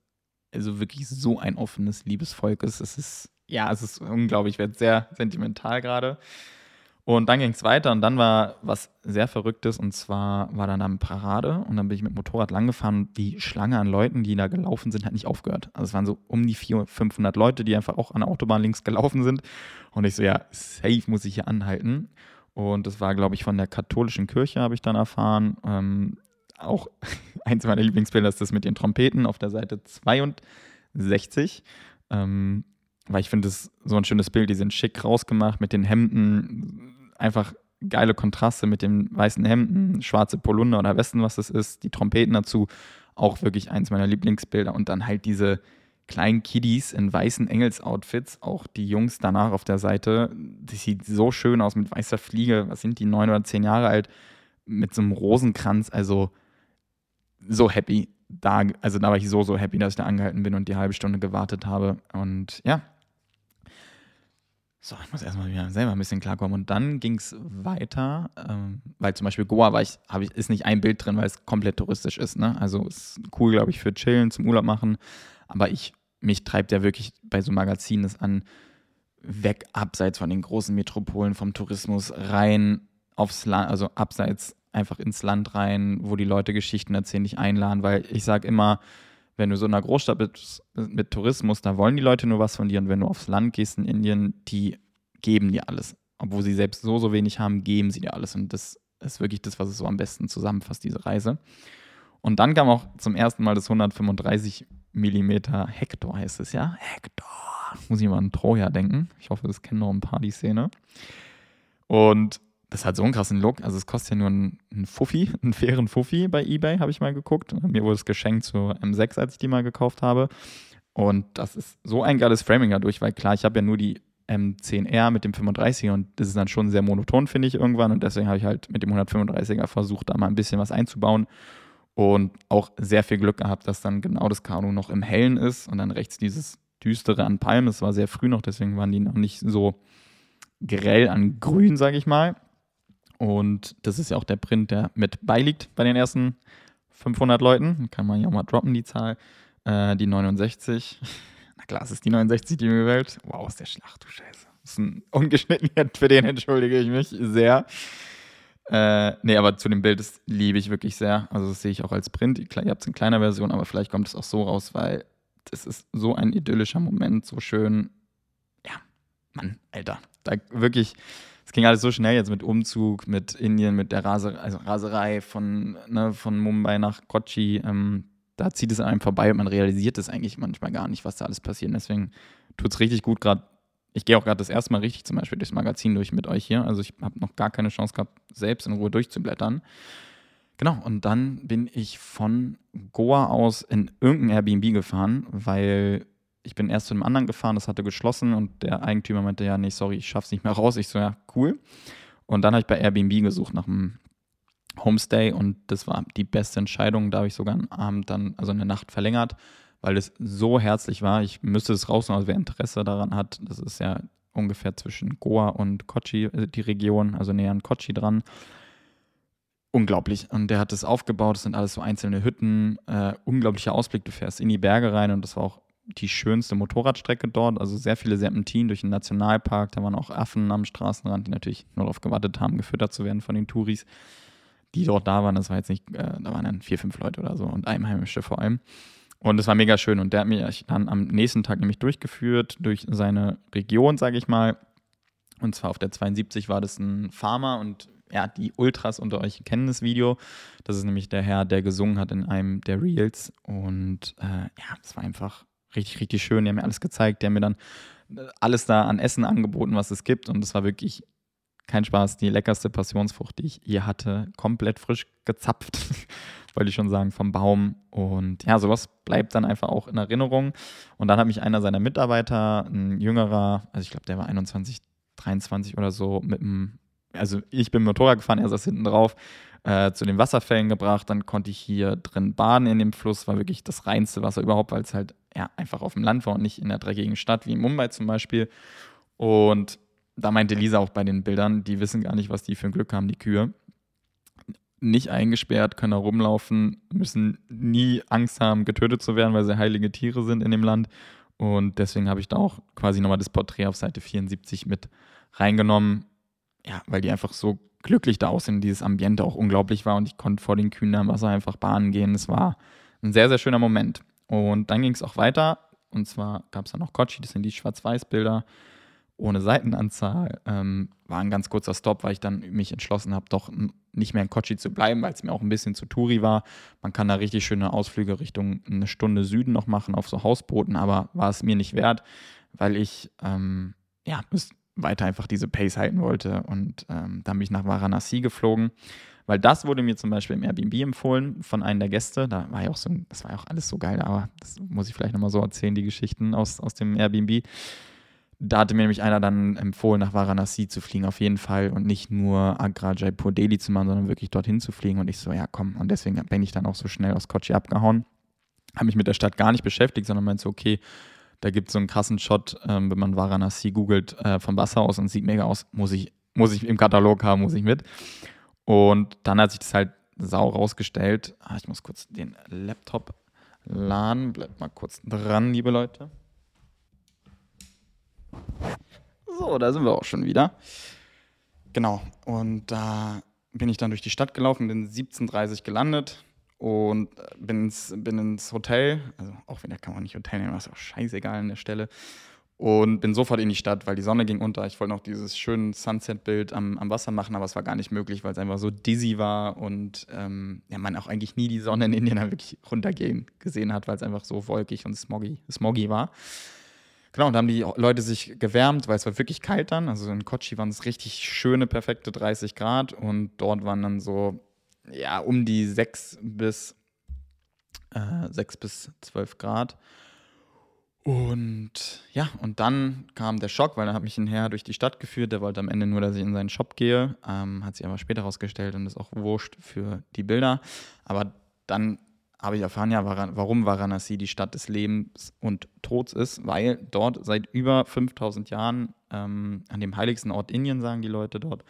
also wirklich so ein offenes Liebesvolk ist. Es ist, ja, es ist unglaublich, ich werde sehr sentimental gerade. Und dann ging es weiter und dann war was sehr Verrücktes und zwar war dann eine Parade und dann bin ich mit Motorrad langgefahren und die Schlange an Leuten, die da gelaufen sind, hat nicht aufgehört. Also es waren so um die 400, 500 Leute, die einfach auch an der Autobahn links gelaufen sind und ich so, ja, safe muss ich hier anhalten. Und das war, glaube ich, von der katholischen Kirche, habe ich dann erfahren. Ähm, auch eins meiner Lieblingsbilder ist das mit den Trompeten auf der Seite 62. Ähm, weil ich finde es so ein schönes Bild, die sind schick rausgemacht mit den Hemden, einfach geile Kontraste mit den weißen Hemden, schwarze Polunder oder Westen, was das ist, die Trompeten dazu, auch wirklich eins meiner Lieblingsbilder. Und dann halt diese kleinen Kiddies in weißen Engelsoutfits, auch die Jungs danach auf der Seite, das sieht so schön aus mit weißer Fliege, was sind die, neun oder zehn Jahre alt, mit so einem Rosenkranz, also so happy. Da, also da war ich so, so happy, dass ich da angehalten bin und die halbe Stunde gewartet habe. Und ja. So, ich muss erstmal wieder selber ein bisschen klarkommen. Und dann ging es weiter, ähm, weil zum Beispiel Goa war ich, ich, ist nicht ein Bild drin, weil es komplett touristisch ist. Ne? Also ist cool, glaube ich, für Chillen, zum Urlaub machen. Aber ich, mich treibt ja wirklich bei so Magazinen das an, weg abseits von den großen Metropolen, vom Tourismus rein aufs Land, also abseits einfach ins Land rein, wo die Leute Geschichten erzählen, dich einladen, weil ich sage immer, wenn du so in einer Großstadt bist mit Tourismus, da wollen die Leute nur was von dir und wenn du aufs Land gehst in Indien, die geben dir alles. obwohl sie selbst so, so wenig haben, geben sie dir alles. Und das ist wirklich das, was es so am besten zusammenfasst, diese Reise. Und dann kam auch zum ersten Mal das 135 mm Hector, heißt es ja. Hector. Muss ich mal an Troja denken. Ich hoffe, das kennen noch ein paar die Szene. Und das hat so einen krassen Look. Also es kostet ja nur einen, Fuffi, einen fairen Fuffi bei Ebay, habe ich mal geguckt. Mir wurde es geschenkt zur M6, als ich die mal gekauft habe. Und das ist so ein geiles Framing dadurch, weil klar, ich habe ja nur die M10R mit dem 35er und das ist dann schon sehr monoton, finde ich, irgendwann. Und deswegen habe ich halt mit dem 135er versucht, da mal ein bisschen was einzubauen. Und auch sehr viel Glück gehabt, dass dann genau das Kanu noch im Hellen ist und dann rechts dieses düstere an Palmen. Es war sehr früh noch, deswegen waren die noch nicht so grell an grün, sage ich mal. Und das ist ja auch der Print, der mit beiliegt bei den ersten 500 Leuten. Kann man ja auch mal droppen, die Zahl. Äh, die 69. Na klar, es ist die 69, die mir gewählt. Wow, ist der Schlacht, du Scheiße. Das ist ein ungeschnitten für den entschuldige ich mich sehr. Äh, nee, aber zu dem Bild, das liebe ich wirklich sehr. Also das sehe ich auch als Print. Ihr habt es in kleiner Version, aber vielleicht kommt es auch so raus, weil das ist so ein idyllischer Moment, so schön. Ja, Mann, Alter. Da wirklich, es ging alles so schnell jetzt mit Umzug, mit Indien, mit der Rase, also Raserei von, ne, von Mumbai nach Kochi. Ähm, da zieht es an einem vorbei und man realisiert es eigentlich manchmal gar nicht, was da alles passiert. Deswegen tut es richtig gut, gerade ich gehe auch gerade das erste Mal richtig zum Beispiel durchs Magazin durch mit euch hier. Also ich habe noch gar keine Chance gehabt, selbst in Ruhe durchzublättern. Genau, und dann bin ich von Goa aus in irgendein Airbnb gefahren, weil ich bin erst zu einem anderen gefahren, das hatte geschlossen und der Eigentümer meinte, ja, nee, sorry, ich schaff's nicht mehr raus. Ich so, ja, cool. Und dann habe ich bei Airbnb gesucht nach einem Homestay und das war die beste Entscheidung. Da habe ich sogar einen Abend dann, also eine Nacht verlängert weil es so herzlich war. Ich müsste es rausnehmen, also wer Interesse daran hat, das ist ja ungefähr zwischen Goa und Kochi, äh, die Region, also näher an Kochi dran. Unglaublich. Und der hat es aufgebaut, das sind alles so einzelne Hütten, äh, unglaublicher Ausblick, du fährst in die Berge rein und das war auch die schönste Motorradstrecke dort, also sehr viele Serpentinen durch den Nationalpark, da waren auch Affen am Straßenrand, die natürlich nur darauf gewartet haben, gefüttert zu werden von den Touris, die dort da waren. Das war jetzt nicht, äh, da waren dann vier, fünf Leute oder so und Einheimische vor allem. Und es war mega schön. Und der hat mich dann am nächsten Tag nämlich durchgeführt durch seine Region, sage ich mal. Und zwar auf der 72 war das ein Farmer und ja, die Ultras unter euch kennen das Video. Das ist nämlich der Herr, der gesungen hat in einem der Reels. Und äh, ja, das war einfach richtig, richtig schön. Die haben mir alles gezeigt. Die haben mir dann äh, alles da an Essen angeboten, was es gibt. Und es war wirklich kein Spaß, die leckerste Passionsfrucht, die ich je hatte, komplett frisch gezapft, wollte ich schon sagen, vom Baum. Und ja, sowas bleibt dann einfach auch in Erinnerung. Und dann hat mich einer seiner Mitarbeiter, ein jüngerer, also ich glaube, der war 21, 23 oder so, mit einem, also ich bin Motorrad gefahren, er saß hinten drauf, äh, zu den Wasserfällen gebracht. Dann konnte ich hier drin baden in dem Fluss, war wirklich das reinste Wasser überhaupt, weil es halt ja, einfach auf dem Land war und nicht in der dreckigen Stadt wie in Mumbai zum Beispiel. Und da meinte Lisa auch bei den Bildern, die wissen gar nicht, was die für ein Glück haben, die Kühe. Nicht eingesperrt, können da rumlaufen, müssen nie Angst haben, getötet zu werden, weil sie heilige Tiere sind in dem Land. Und deswegen habe ich da auch quasi nochmal das Porträt auf Seite 74 mit reingenommen. Ja, weil die einfach so glücklich da aussehen, dieses Ambiente auch unglaublich war und ich konnte vor den Kühen am Wasser einfach bahnen gehen. Es war ein sehr, sehr schöner Moment. Und dann ging es auch weiter. Und zwar gab es dann noch Kochi, das sind die Schwarz-Weiß-Bilder ohne Seitenanzahl. Ähm, war ein ganz kurzer Stop, weil ich dann mich entschlossen habe, doch nicht mehr in Kochi zu bleiben, weil es mir auch ein bisschen zu Touri war. Man kann da richtig schöne Ausflüge Richtung eine Stunde Süden noch machen auf so Hausbooten, aber war es mir nicht wert, weil ich ähm, ja weiter einfach diese Pace halten wollte und ähm, dann bin ich nach Varanasi geflogen. Weil das wurde mir zum Beispiel im Airbnb empfohlen von einem der Gäste. Da war ja auch so, das war ja auch alles so geil, aber das muss ich vielleicht nochmal so erzählen, die Geschichten aus, aus dem Airbnb da hatte mir nämlich einer dann empfohlen, nach Varanasi zu fliegen, auf jeden Fall. Und nicht nur Agra, Jaipur, Delhi zu machen, sondern wirklich dorthin zu fliegen. Und ich so, ja, komm. Und deswegen bin ich dann auch so schnell aus Kochi abgehauen. Habe mich mit der Stadt gar nicht beschäftigt, sondern meinte so, okay, da gibt es so einen krassen Shot, ähm, wenn man Varanasi googelt, äh, vom Wasser aus und sieht mega aus. Muss ich, muss ich im Katalog haben, muss ich mit. Und dann hat sich das halt sau rausgestellt. Ah, ich muss kurz den Laptop laden. Bleibt mal kurz dran, liebe Leute. So, da sind wir auch schon wieder. Genau, und da bin ich dann durch die Stadt gelaufen, bin 17.30 gelandet und bin ins, bin ins Hotel. Also auch wenn da kann man nicht Hotel nehmen, ist auch scheißegal an der Stelle. und bin sofort in die Stadt, weil die Sonne ging unter. Ich wollte noch dieses schöne Sunset-Bild am, am Wasser machen, aber es war gar nicht möglich, weil es einfach so dizzy war und ähm, ja, man auch eigentlich nie die Sonne in Indien wirklich runtergehen gesehen hat, weil es einfach so wolkig und smoggy, smoggy war. Genau, und da haben die Leute sich gewärmt, weil es war wirklich kalt dann. Also in Kochi waren es richtig schöne, perfekte 30 Grad und dort waren dann so, ja, um die 6 bis, äh, 6 bis 12 Grad. Und ja, und dann kam der Schock, weil er hat mich ein Herr durch die Stadt geführt. Der wollte am Ende nur, dass ich in seinen Shop gehe. Ähm, hat sich aber später herausgestellt und ist auch wurscht für die Bilder. Aber dann habe ich erfahren, ja, warum Varanasi die Stadt des Lebens und Tods ist, weil dort seit über 5000 Jahren ähm, an dem heiligsten Ort Indien, sagen die Leute dort,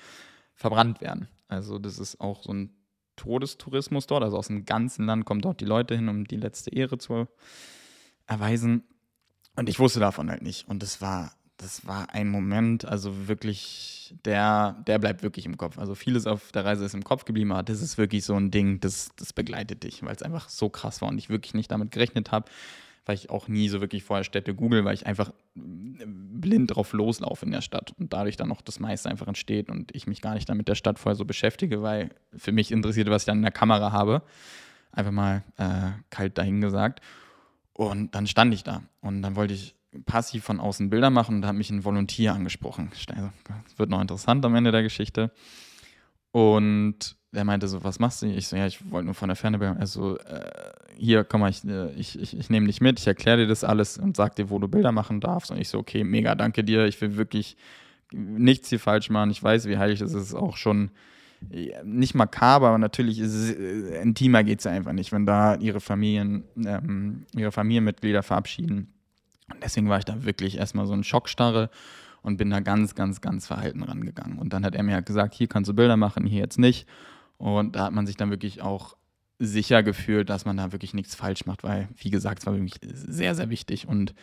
verbrannt werden. Also das ist auch so ein Todestourismus dort. Also aus dem ganzen Land kommen dort die Leute hin, um die letzte Ehre zu erweisen. Und ich wusste davon halt nicht. Und das war, das war ein Moment, also wirklich, der, der bleibt wirklich im Kopf. Also vieles auf der Reise ist im Kopf geblieben, aber das ist wirklich so ein Ding, das, das begleitet dich, weil es einfach so krass war und ich wirklich nicht damit gerechnet habe, weil ich auch nie so wirklich vorher Städte google, weil ich einfach blind drauf loslaufe in der Stadt und dadurch dann noch das meiste einfach entsteht und ich mich gar nicht damit der Stadt vorher so beschäftige, weil für mich interessiert, was ich dann in der Kamera habe. Einfach mal äh, kalt dahingesagt. Und dann stand ich da und dann wollte ich passiv von außen Bilder machen und da hat mich ein Volontier angesprochen. Das wird noch interessant am Ende der Geschichte. Und er meinte so, was machst du? Ich so, ja, ich wollte nur von der Ferne Bilder. Also, äh, hier, komm mal, ich, äh, ich, ich, ich nehme dich mit, ich erkläre dir das alles und sag dir, wo du Bilder machen darfst. Und ich so, okay, mega, danke dir. Ich will wirklich nichts hier falsch machen. Ich weiß, wie heilig es ist. Auch schon nicht makaber, aber natürlich ist es, äh, intimer geht es ja einfach nicht, wenn da ihre Familien, ähm, ihre Familienmitglieder verabschieden. Und deswegen war ich da wirklich erstmal so ein Schockstarre und bin da ganz, ganz, ganz verhalten rangegangen. Und dann hat er mir halt gesagt, hier kannst du Bilder machen, hier jetzt nicht. Und da hat man sich dann wirklich auch sicher gefühlt, dass man da wirklich nichts falsch macht, weil, wie gesagt, es war wirklich sehr, sehr wichtig. Und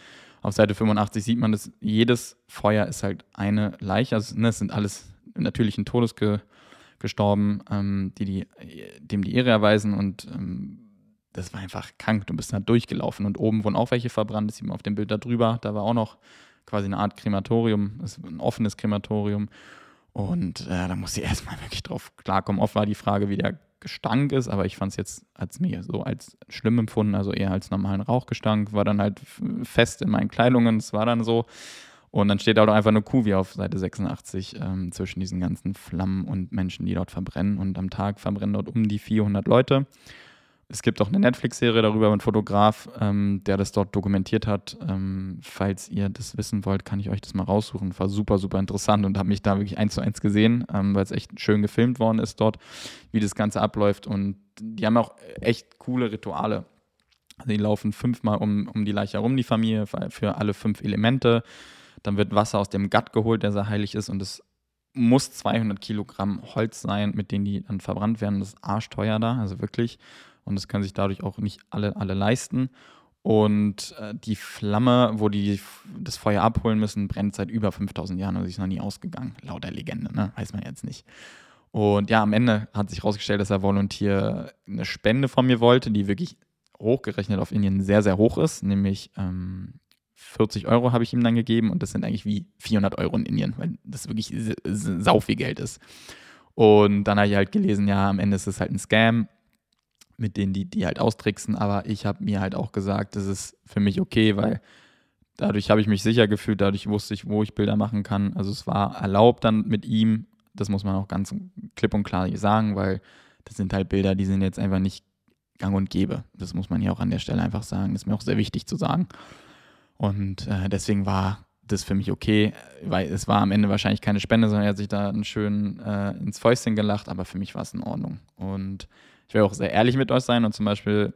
auf Seite 85 sieht man, dass jedes Feuer ist halt eine Leiche. Also, ne, es sind alles natürlichen Todesge gestorben, ähm, die, die dem die Ehre erweisen und ähm, das war einfach krank. Du bist da durchgelaufen und oben wurden auch welche verbrannt. Das sieht man auf dem Bild da drüber. Da war auch noch quasi eine Art Krematorium, ein offenes Krematorium. Und äh, da musste ich erstmal wirklich drauf klarkommen. Oft war die Frage, wie der Gestank ist, aber ich fand es jetzt als mir so als schlimm empfunden, also eher als normalen Rauchgestank. War dann halt fest in meinen Kleidungen. Es war dann so. Und dann steht da doch einfach eine Kuh wie auf Seite 86 ähm, zwischen diesen ganzen Flammen und Menschen, die dort verbrennen. Und am Tag verbrennen dort um die 400 Leute. Es gibt auch eine Netflix-Serie darüber, ein Fotograf, ähm, der das dort dokumentiert hat. Ähm, falls ihr das wissen wollt, kann ich euch das mal raussuchen. War super, super interessant und habe mich da wirklich eins zu eins gesehen, ähm, weil es echt schön gefilmt worden ist dort, wie das Ganze abläuft. Und die haben auch echt coole Rituale. Also die laufen fünfmal um, um die Leiche herum, die Familie, für alle fünf Elemente. Dann wird Wasser aus dem Gatt geholt, der sehr heilig ist und es muss 200 Kilogramm Holz sein, mit denen die dann verbrannt werden. Das ist arschteuer da, also wirklich. Und das können sich dadurch auch nicht alle, alle leisten. Und äh, die Flamme, wo die das Feuer abholen müssen, brennt seit über 5000 Jahren. Also ist noch nie ausgegangen, laut der Legende, ne? weiß man jetzt nicht. Und ja, am Ende hat sich herausgestellt, dass der Volontier eine Spende von mir wollte, die wirklich hochgerechnet auf Indien sehr, sehr hoch ist, nämlich ähm, 40 Euro habe ich ihm dann gegeben und das sind eigentlich wie 400 Euro in Indien, weil das wirklich sau viel Geld ist. Und dann habe ich halt gelesen, ja, am Ende ist es halt ein Scam, mit denen die, die halt austricksen, aber ich habe mir halt auch gesagt, das ist für mich okay, weil dadurch habe ich mich sicher gefühlt, dadurch wusste ich, wo ich Bilder machen kann. Also es war erlaubt dann mit ihm, das muss man auch ganz klipp und klar sagen, weil das sind halt Bilder, die sind jetzt einfach nicht gang und gäbe. Das muss man hier auch an der Stelle einfach sagen. Das ist mir auch sehr wichtig zu sagen. Und äh, deswegen war das für mich okay, weil es war am Ende wahrscheinlich keine Spende, sondern er hat sich da einen schön äh, ins Fäustchen gelacht, aber für mich war es in Ordnung. Und ich will auch sehr ehrlich mit euch sein und zum Beispiel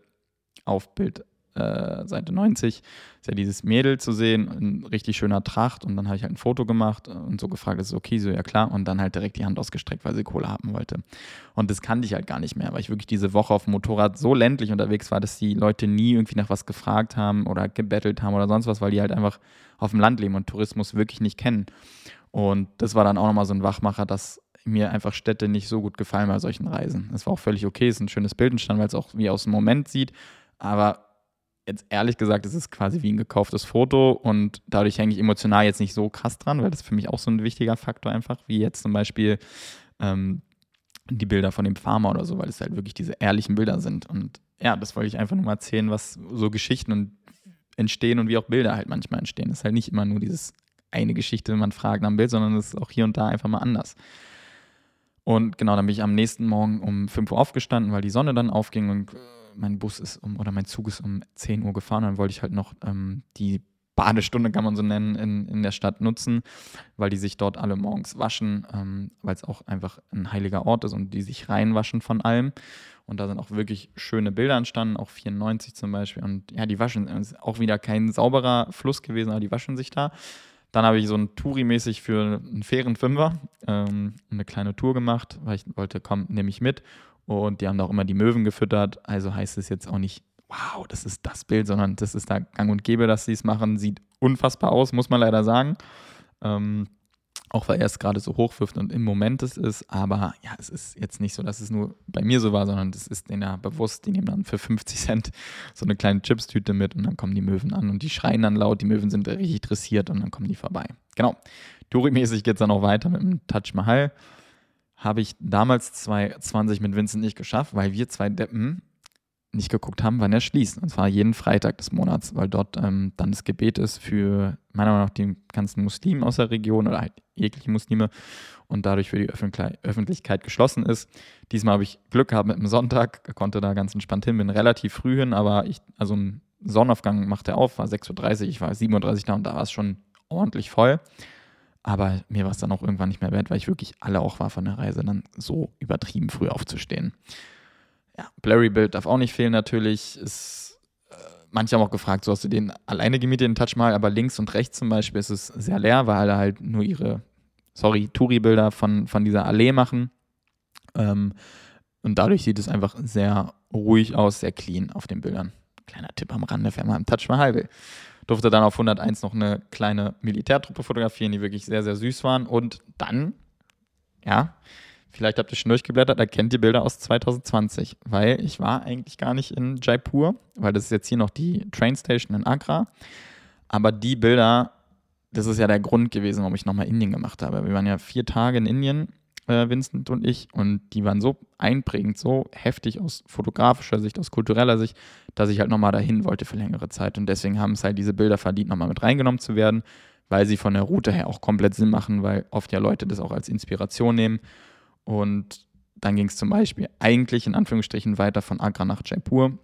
auf Bild äh, Seite 90 ist ja dieses Mädel zu sehen, in richtig schöner Tracht und dann habe ich halt ein Foto gemacht und so gefragt, ist es okay, so ja klar und dann halt direkt die Hand ausgestreckt, weil sie Kohle haben wollte. Und das kannte ich halt gar nicht mehr, weil ich wirklich diese Woche auf dem Motorrad so ländlich unterwegs war, dass die Leute nie irgendwie nach was gefragt haben oder gebettelt haben oder sonst was, weil die halt einfach auf dem Land leben und Tourismus wirklich nicht kennen. Und das war dann auch nochmal so ein Wachmacher, dass mir einfach Städte nicht so gut gefallen bei solchen Reisen. Es war auch völlig okay, ist ein schönes Bild entstanden, weil es auch wie aus dem Moment sieht. Aber jetzt ehrlich gesagt, es ist quasi wie ein gekauftes Foto und dadurch hänge ich emotional jetzt nicht so krass dran, weil das für mich auch so ein wichtiger Faktor einfach, wie jetzt zum Beispiel ähm, die Bilder von dem Farmer oder so, weil es halt wirklich diese ehrlichen Bilder sind. Und ja, das wollte ich einfach nur mal erzählen, was so Geschichten und entstehen und wie auch Bilder halt manchmal entstehen. Es ist halt nicht immer nur dieses eine Geschichte, wenn man fragt dem Bild, sondern es ist auch hier und da einfach mal anders. Und genau, dann bin ich am nächsten Morgen um 5 Uhr aufgestanden, weil die Sonne dann aufging und mein Bus ist um, oder mein Zug ist um 10 Uhr gefahren. Dann wollte ich halt noch ähm, die Badestunde, kann man so nennen, in, in der Stadt nutzen, weil die sich dort alle morgens waschen, ähm, weil es auch einfach ein heiliger Ort ist und die sich reinwaschen von allem. Und da sind auch wirklich schöne Bilder entstanden, auch 94 zum Beispiel. Und ja, die waschen, ist auch wieder kein sauberer Fluss gewesen, aber die waschen sich da. Dann habe ich so ein Touri-mäßig für einen fairen Fünfer ähm, eine kleine Tour gemacht, weil ich wollte, komm, nehme ich mit. Und die haben da auch immer die Möwen gefüttert. Also heißt es jetzt auch nicht, wow, das ist das Bild, sondern das ist da gang und gäbe, dass sie es machen. Sieht unfassbar aus, muss man leider sagen. Ähm, auch weil er es gerade so hochwirft und im Moment es ist. Aber ja, es ist jetzt nicht so, dass es nur bei mir so war, sondern das ist denen ja bewusst. Die nehmen dann für 50 Cent so eine kleine Chipstüte mit und dann kommen die Möwen an und die schreien dann laut. Die Möwen sind richtig dressiert und dann kommen die vorbei. Genau. Touri-mäßig geht es dann auch weiter mit dem Touch Mahal habe ich damals 2020 mit Vincent nicht geschafft, weil wir zwei Deppen nicht geguckt haben, wann er schließt. Und zwar jeden Freitag des Monats, weil dort ähm, dann das Gebet ist für meiner Meinung nach die ganzen Muslime aus der Region oder halt jegliche Muslime und dadurch für die Öffentlichkeit geschlossen ist. Diesmal habe ich Glück gehabt mit dem Sonntag, konnte da ganz entspannt hin, bin relativ früh hin, aber ich, also ein Sonnenaufgang er auf, war 6.30 Uhr, ich war 7.30 Uhr da und da war es schon ordentlich voll. Aber mir war es dann auch irgendwann nicht mehr wert, weil ich wirklich alle auch war von der Reise, dann so übertrieben früh aufzustehen. Ja, Blurry Bild darf auch nicht fehlen natürlich. Ist, äh, manche haben auch gefragt, so hast du den alleine gemietet, den Touch mal, aber links und rechts zum Beispiel ist es sehr leer, weil alle halt nur ihre, sorry, Touri-Bilder von, von dieser Allee machen. Ähm, und dadurch sieht es einfach sehr ruhig aus, sehr clean auf den Bildern. Kleiner Tipp am Rande, wer mal im Touch Mahal will durfte dann auf 101 noch eine kleine Militärtruppe fotografieren, die wirklich sehr, sehr süß waren. Und dann, ja, vielleicht habt ihr schon durchgeblättert, erkennt ihr Bilder aus 2020, weil ich war eigentlich gar nicht in Jaipur, weil das ist jetzt hier noch die Trainstation in Agra. Aber die Bilder, das ist ja der Grund gewesen, warum ich nochmal Indien gemacht habe. Wir waren ja vier Tage in Indien äh, Vincent und ich. Und die waren so einprägend, so heftig aus fotografischer Sicht, aus kultureller Sicht, dass ich halt nochmal dahin wollte für längere Zeit. Und deswegen haben es halt diese Bilder verdient, nochmal mit reingenommen zu werden, weil sie von der Route her auch komplett Sinn machen, weil oft ja Leute das auch als Inspiration nehmen. Und dann ging es zum Beispiel eigentlich in Anführungsstrichen weiter von Agra nach Jaipur.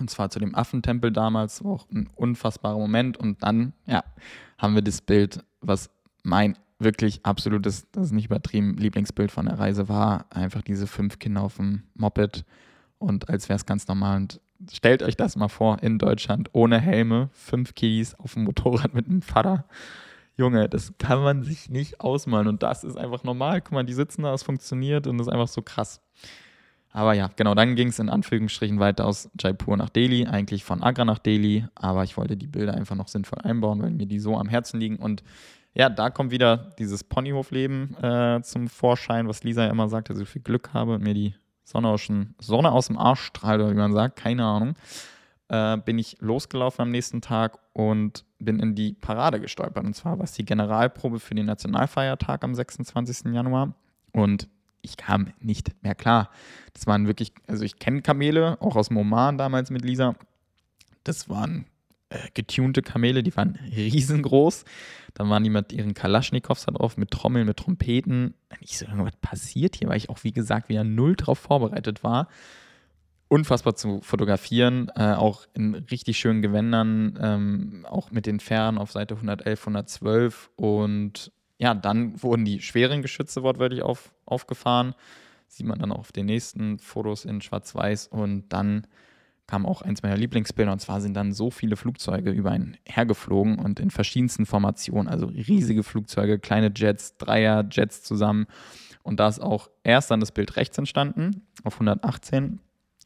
Und zwar zu dem Affentempel damals, auch ein unfassbarer Moment. Und dann, ja, haben wir das Bild, was mein wirklich absolutes, das ist nicht übertrieben, Lieblingsbild von der Reise war einfach diese fünf Kinder auf dem Moped und als wäre es ganz normal. Und stellt euch das mal vor, in Deutschland ohne Helme, fünf Kiddies auf dem Motorrad mit einem Vater. Junge, das kann man sich nicht ausmalen und das ist einfach normal. Guck mal, die sitzen da, es funktioniert und das ist einfach so krass. Aber ja, genau, dann ging es in Anführungsstrichen weiter aus Jaipur nach Delhi, eigentlich von Agra nach Delhi, aber ich wollte die Bilder einfach noch sinnvoll einbauen, weil mir die so am Herzen liegen und ja, da kommt wieder dieses Ponyhofleben äh, zum Vorschein, was Lisa ja immer sagt, dass ich viel Glück habe und mir die Sonne aus, Sonne aus dem Arsch strahlt, oder wie man sagt, keine Ahnung. Äh, bin ich losgelaufen am nächsten Tag und bin in die Parade gestolpert. Und zwar war es die Generalprobe für den Nationalfeiertag am 26. Januar. Und ich kam nicht mehr klar. Das waren wirklich, also ich kenne Kamele, auch aus Moman damals mit Lisa. Das waren äh, getunte Kamele, die waren riesengroß. Dann waren die mit ihren Kalaschnikows da drauf, mit Trommeln, mit Trompeten. Ich so, was passiert hier, weil ich auch, wie gesagt, wieder null drauf vorbereitet war. Unfassbar zu fotografieren, äh, auch in richtig schönen Gewändern, ähm, auch mit den Fähren auf Seite 111, 112. Und ja, dann wurden die schweren Geschütze wortwörtlich auf, aufgefahren. Sieht man dann auch auf den nächsten Fotos in Schwarz-Weiß. Und dann kam auch eins meiner Lieblingsbilder und zwar sind dann so viele Flugzeuge über einen hergeflogen und in verschiedensten Formationen, also riesige Flugzeuge, kleine Jets, Dreier-Jets zusammen. Und da ist auch erst dann das Bild rechts entstanden, auf 118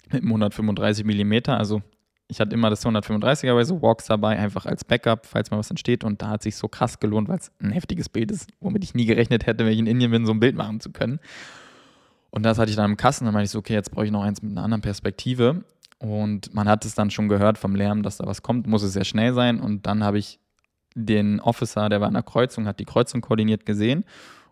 mit einem 135 mm. Also ich hatte immer das 135er bei so Walks dabei, einfach als Backup, falls mal was entsteht. Und da hat sich so krass gelohnt, weil es ein heftiges Bild ist, womit ich nie gerechnet hätte, wenn ich in Indien bin, so ein Bild machen zu können. Und das hatte ich dann im Kassen, dann meinte ich so, okay, jetzt brauche ich noch eins mit einer anderen Perspektive Und man hat es dann schon gehört vom Lärm, dass da was kommt, muss es sehr schnell sein. Und dann habe ich den Officer, der war an der Kreuzung, hat die Kreuzung koordiniert gesehen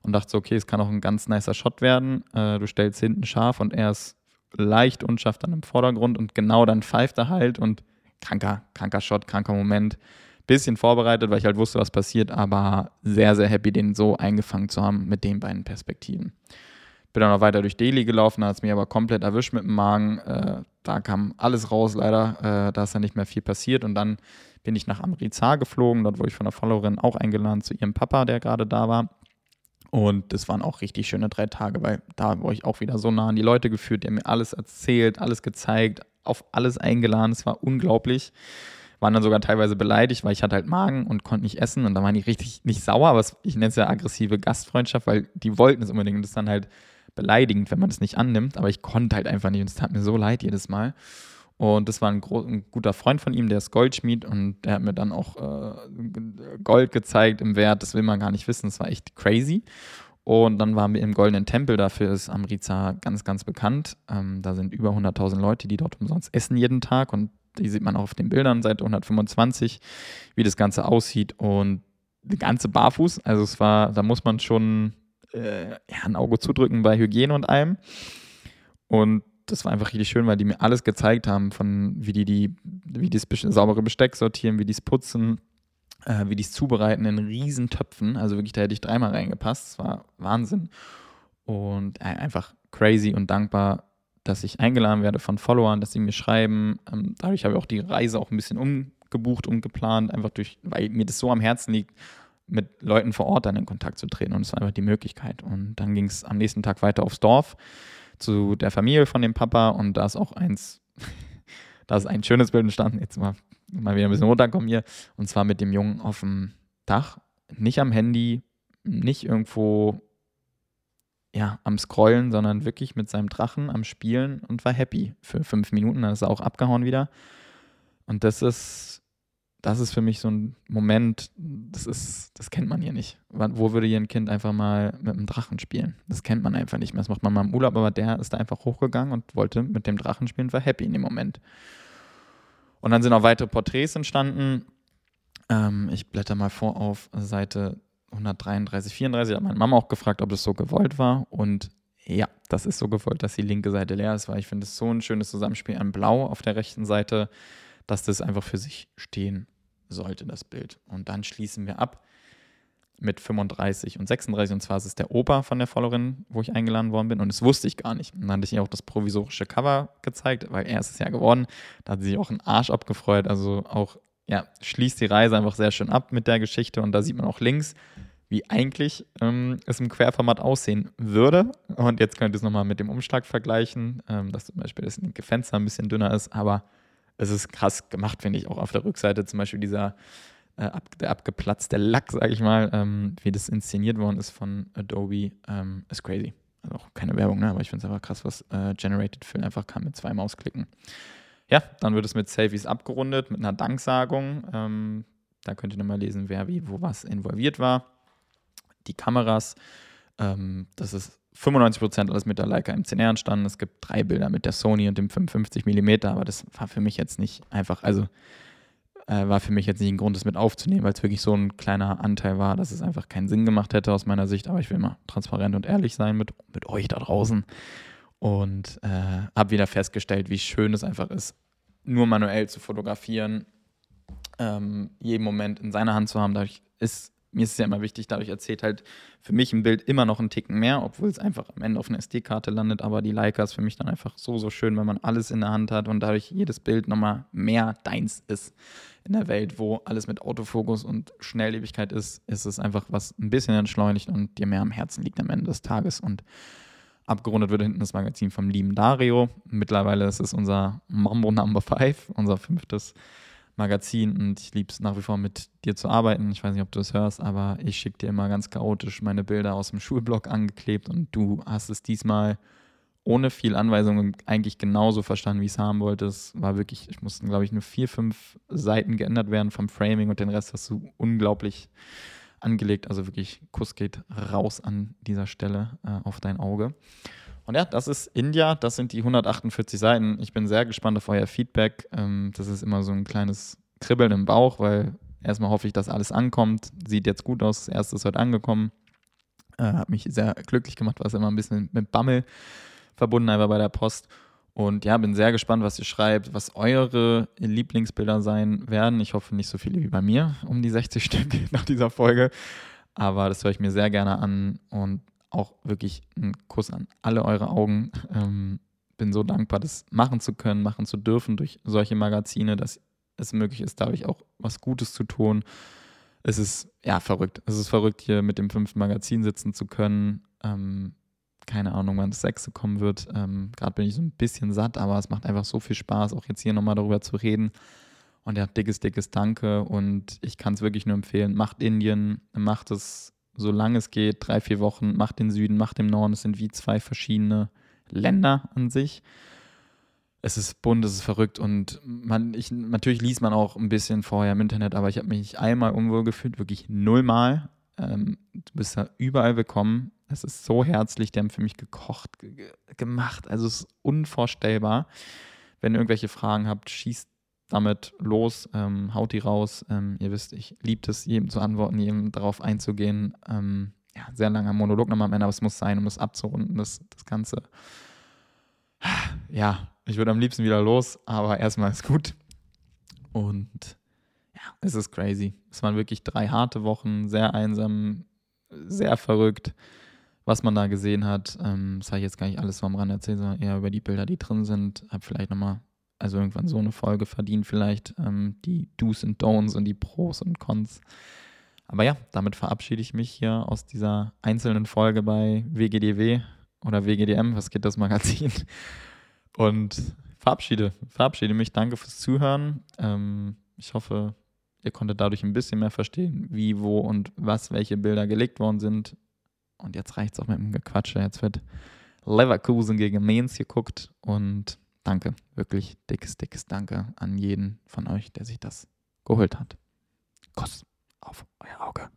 und dachte so, okay, es kann auch ein ganz nicer Shot werden. Äh, du stellst hinten scharf und er ist leicht unscharf dann im Vordergrund und genau dann pfeift er halt und kranker, kranker Shot, kranker Moment. Bisschen vorbereitet, weil ich halt wusste, was passiert, aber sehr, sehr happy, den so eingefangen zu haben mit den beiden Perspektiven. Bin dann noch weiter durch Delhi gelaufen, hat es mir aber komplett erwischt mit dem Magen. Äh, da kam alles raus, leider. Äh, da ist ja nicht mehr viel passiert. Und dann bin ich nach Amritsar geflogen. Dort wurde ich von der Followerin auch eingeladen zu ihrem Papa, der gerade da war. Und das waren auch richtig schöne drei Tage, weil da wurde ich auch wieder so nah an die Leute geführt. Die haben mir alles erzählt, alles gezeigt, auf alles eingeladen. Es war unglaublich. Waren dann sogar teilweise beleidigt, weil ich hatte halt Magen und konnte nicht essen. Und da waren die richtig nicht sauer, aber ich nenne es ja aggressive Gastfreundschaft, weil die wollten es unbedingt. Und das ist dann halt beleidigend, wenn man das nicht annimmt. Aber ich konnte halt einfach nicht. Und es tat mir so leid jedes Mal. Und das war ein, ein, guter Freund von ihm, der ist Goldschmied und der hat mir dann auch äh, Gold gezeigt im Wert. Das will man gar nicht wissen. Das war echt crazy. Und dann waren wir im Goldenen Tempel. Dafür ist Amritsar ganz, ganz bekannt. Ähm, da sind über 100.000 Leute, die dort umsonst essen jeden Tag. Und die sieht man auch auf den Bildern seit 125, wie das Ganze aussieht. Und die ganze barfuß. Also es war, da muss man schon äh, ja, ein Auge zudrücken bei Hygiene und allem. Und das war einfach richtig schön, weil die mir alles gezeigt haben, von wie die, die wie das saubere Besteck sortieren, wie die es putzen, äh, wie die es zubereiten in riesen Töpfen. Also wirklich, da hätte ich dreimal reingepasst. Das war Wahnsinn. Und äh, einfach crazy und dankbar, dass ich eingeladen werde von Followern, dass sie mir schreiben. Ähm, dadurch habe ich auch die Reise auch ein bisschen umgebucht, umgeplant, einfach durch, weil mir das so am Herzen liegt, mit Leuten vor Ort dann in Kontakt zu treten. Und es war einfach die Möglichkeit. Und dann ging es am nächsten Tag weiter aufs Dorf zu der Familie von dem Papa und da ist auch eins, da ist ein schönes Bild entstanden. Jetzt mal, mal wieder ein bisschen runterkommen hier. Und zwar mit dem Jungen auf dem Dach, nicht am Handy, nicht irgendwo ja, am Scrollen, sondern wirklich mit seinem Drachen am Spielen und war happy für fünf Minuten. Dann ist er auch abgehauen wieder. Und das ist das ist für mich so ein Moment, das ist, das kennt man hier nicht. Wo würde hier ein Kind einfach mal mit einem Drachen spielen? Das kennt man einfach nicht mehr. Das macht man mal im Urlaub, aber der ist da einfach hochgegangen und wollte mit dem Drachen spielen, war happy in dem Moment. Und dann sind auch weitere Porträts entstanden. Ähm, ich blätter mal vor auf Seite 133, 34. Da hat meine Mama auch gefragt, ob das so gewollt war. Und ja, das ist so gewollt, dass die linke Seite leer ist, weil ich finde es so ein schönes Zusammenspiel an Blau auf der rechten Seite, dass das einfach für sich stehen sollte, das Bild. Und dann schließen wir ab mit 35 und 36. Und zwar ist es der Opa von der Followerin, wo ich eingeladen worden bin. Und das wusste ich gar nicht. Und dann hatte ich ihr auch das provisorische Cover gezeigt, weil er ist es ja geworden. Da hat sie sich auch einen Arsch abgefreut. Also auch, ja, schließt die Reise einfach sehr schön ab mit der Geschichte. Und da sieht man auch links, wie eigentlich ähm, es im Querformat aussehen würde. Und jetzt könnt ihr es nochmal mit dem Umschlag vergleichen, ähm, dass zum Beispiel das linke Fenster ein bisschen dünner ist. Aber es ist krass gemacht, finde ich, auch auf der Rückseite zum Beispiel dieser äh, ab, der abgeplatzte Lack, sage ich mal, ähm, wie das inszeniert worden ist von Adobe, ähm, ist crazy. Also auch keine Werbung, ne? aber ich finde es einfach krass, was äh, Generated Fill einfach kann mit zwei Mausklicken. Ja, dann wird es mit Selfies abgerundet, mit einer Danksagung. Ähm, da könnt ihr nochmal lesen, wer wie, wo was involviert war. Die Kameras, ähm, das ist 95% alles mit der Leica M10R entstanden. Es gibt drei Bilder mit der Sony und dem 55 mm, aber das war für mich jetzt nicht einfach, also äh, war für mich jetzt nicht ein Grund, das mit aufzunehmen, weil es wirklich so ein kleiner Anteil war, dass es einfach keinen Sinn gemacht hätte aus meiner Sicht. Aber ich will mal transparent und ehrlich sein mit, mit euch da draußen. Und äh, habe wieder festgestellt, wie schön es einfach ist, nur manuell zu fotografieren, ähm, jeden Moment in seiner Hand zu haben. Dadurch ist mir ist es ja immer wichtig, dadurch erzählt halt für mich ein Bild immer noch einen Ticken mehr, obwohl es einfach am Ende auf einer SD-Karte landet. Aber die Leica ist für mich dann einfach so, so schön, wenn man alles in der Hand hat und dadurch jedes Bild nochmal mehr deins ist. In der Welt, wo alles mit Autofokus und Schnelllebigkeit ist, ist es einfach was ein bisschen entschleunigt und dir mehr am Herzen liegt am Ende des Tages. Und abgerundet wird hinten das Magazin vom lieben Dario. Mittlerweile ist es unser Mambo Number 5, unser fünftes Magazin und ich liebe es nach wie vor mit dir zu arbeiten. Ich weiß nicht, ob du es hörst, aber ich schicke dir immer ganz chaotisch meine Bilder aus dem Schulblog angeklebt und du hast es diesmal ohne viel Anweisungen eigentlich genauso verstanden, wie ich es haben wollte. Es war wirklich, ich mussten, glaube ich, nur vier, fünf Seiten geändert werden vom Framing und den Rest hast du unglaublich angelegt. Also wirklich, Kuss geht raus an dieser Stelle äh, auf dein Auge. Und ja, das ist India, das sind die 148 Seiten. Ich bin sehr gespannt auf euer Feedback. Ähm, das ist immer so ein kleines Kribbeln im Bauch, weil erstmal hoffe ich, dass alles ankommt. Sieht jetzt gut aus, das erste ist heute angekommen. Äh, hat mich sehr glücklich gemacht, war es immer ein bisschen mit Bammel verbunden, einfach bei der Post. Und ja, bin sehr gespannt, was ihr schreibt, was eure Lieblingsbilder sein werden. Ich hoffe nicht so viele wie bei mir, um die 60 Stück nach dieser Folge. Aber das höre ich mir sehr gerne an und auch wirklich einen Kuss an alle eure Augen. Ähm, bin so dankbar, das machen zu können, machen zu dürfen durch solche Magazine, dass es möglich ist, dadurch auch was Gutes zu tun. Es ist ja verrückt. Es ist verrückt, hier mit dem fünften Magazin sitzen zu können. Ähm, keine Ahnung, wann das sechste kommen wird. Ähm, Gerade bin ich so ein bisschen satt, aber es macht einfach so viel Spaß, auch jetzt hier nochmal darüber zu reden. Und ja, dickes, dickes Danke. Und ich kann es wirklich nur empfehlen. Macht Indien, macht es, solange es geht, drei, vier Wochen, macht den Süden, macht den Norden. Es sind wie zwei verschiedene Länder an sich. Es ist bunt, es ist verrückt und man, ich, natürlich liest man auch ein bisschen vorher im Internet, aber ich habe mich einmal unwohl gefühlt, wirklich nullmal. Ähm, du bist da überall willkommen. Es ist so herzlich, die haben für mich gekocht, gemacht. Also es ist unvorstellbar. Wenn ihr irgendwelche Fragen habt, schießt damit los, ähm, haut die raus. Ähm, ihr wisst, ich liebe es, jedem zu antworten, jedem darauf einzugehen. Ähm, ja, sehr langer Monolog nochmal am Ende, aber es muss sein, um es abzurunden, das, das Ganze. Ja, ich würde am liebsten wieder los, aber erstmal ist gut. Und ja, es ist crazy. Es waren wirklich drei harte Wochen, sehr einsam, sehr verrückt was man da gesehen hat. Ähm, das habe ich jetzt gar nicht alles so am Rand erzählt, sondern eher über die Bilder, die drin sind. Habe vielleicht nochmal, also irgendwann so eine Folge verdient, vielleicht ähm, die Do's und Don'ts und die Pros und Cons. Aber ja, damit verabschiede ich mich hier aus dieser einzelnen Folge bei WGDW oder WGDM, was geht das Magazin? Und verabschiede, verabschiede mich. Danke fürs Zuhören. Ähm, ich hoffe, ihr konntet dadurch ein bisschen mehr verstehen, wie, wo und was welche Bilder gelegt worden sind. Und jetzt reicht es auch mit dem Gequatsche. Jetzt wird Leverkusen gegen Mainz geguckt. Und danke, wirklich dickes, dickes Danke an jeden von euch, der sich das geholt hat. Kuss auf euer Auge.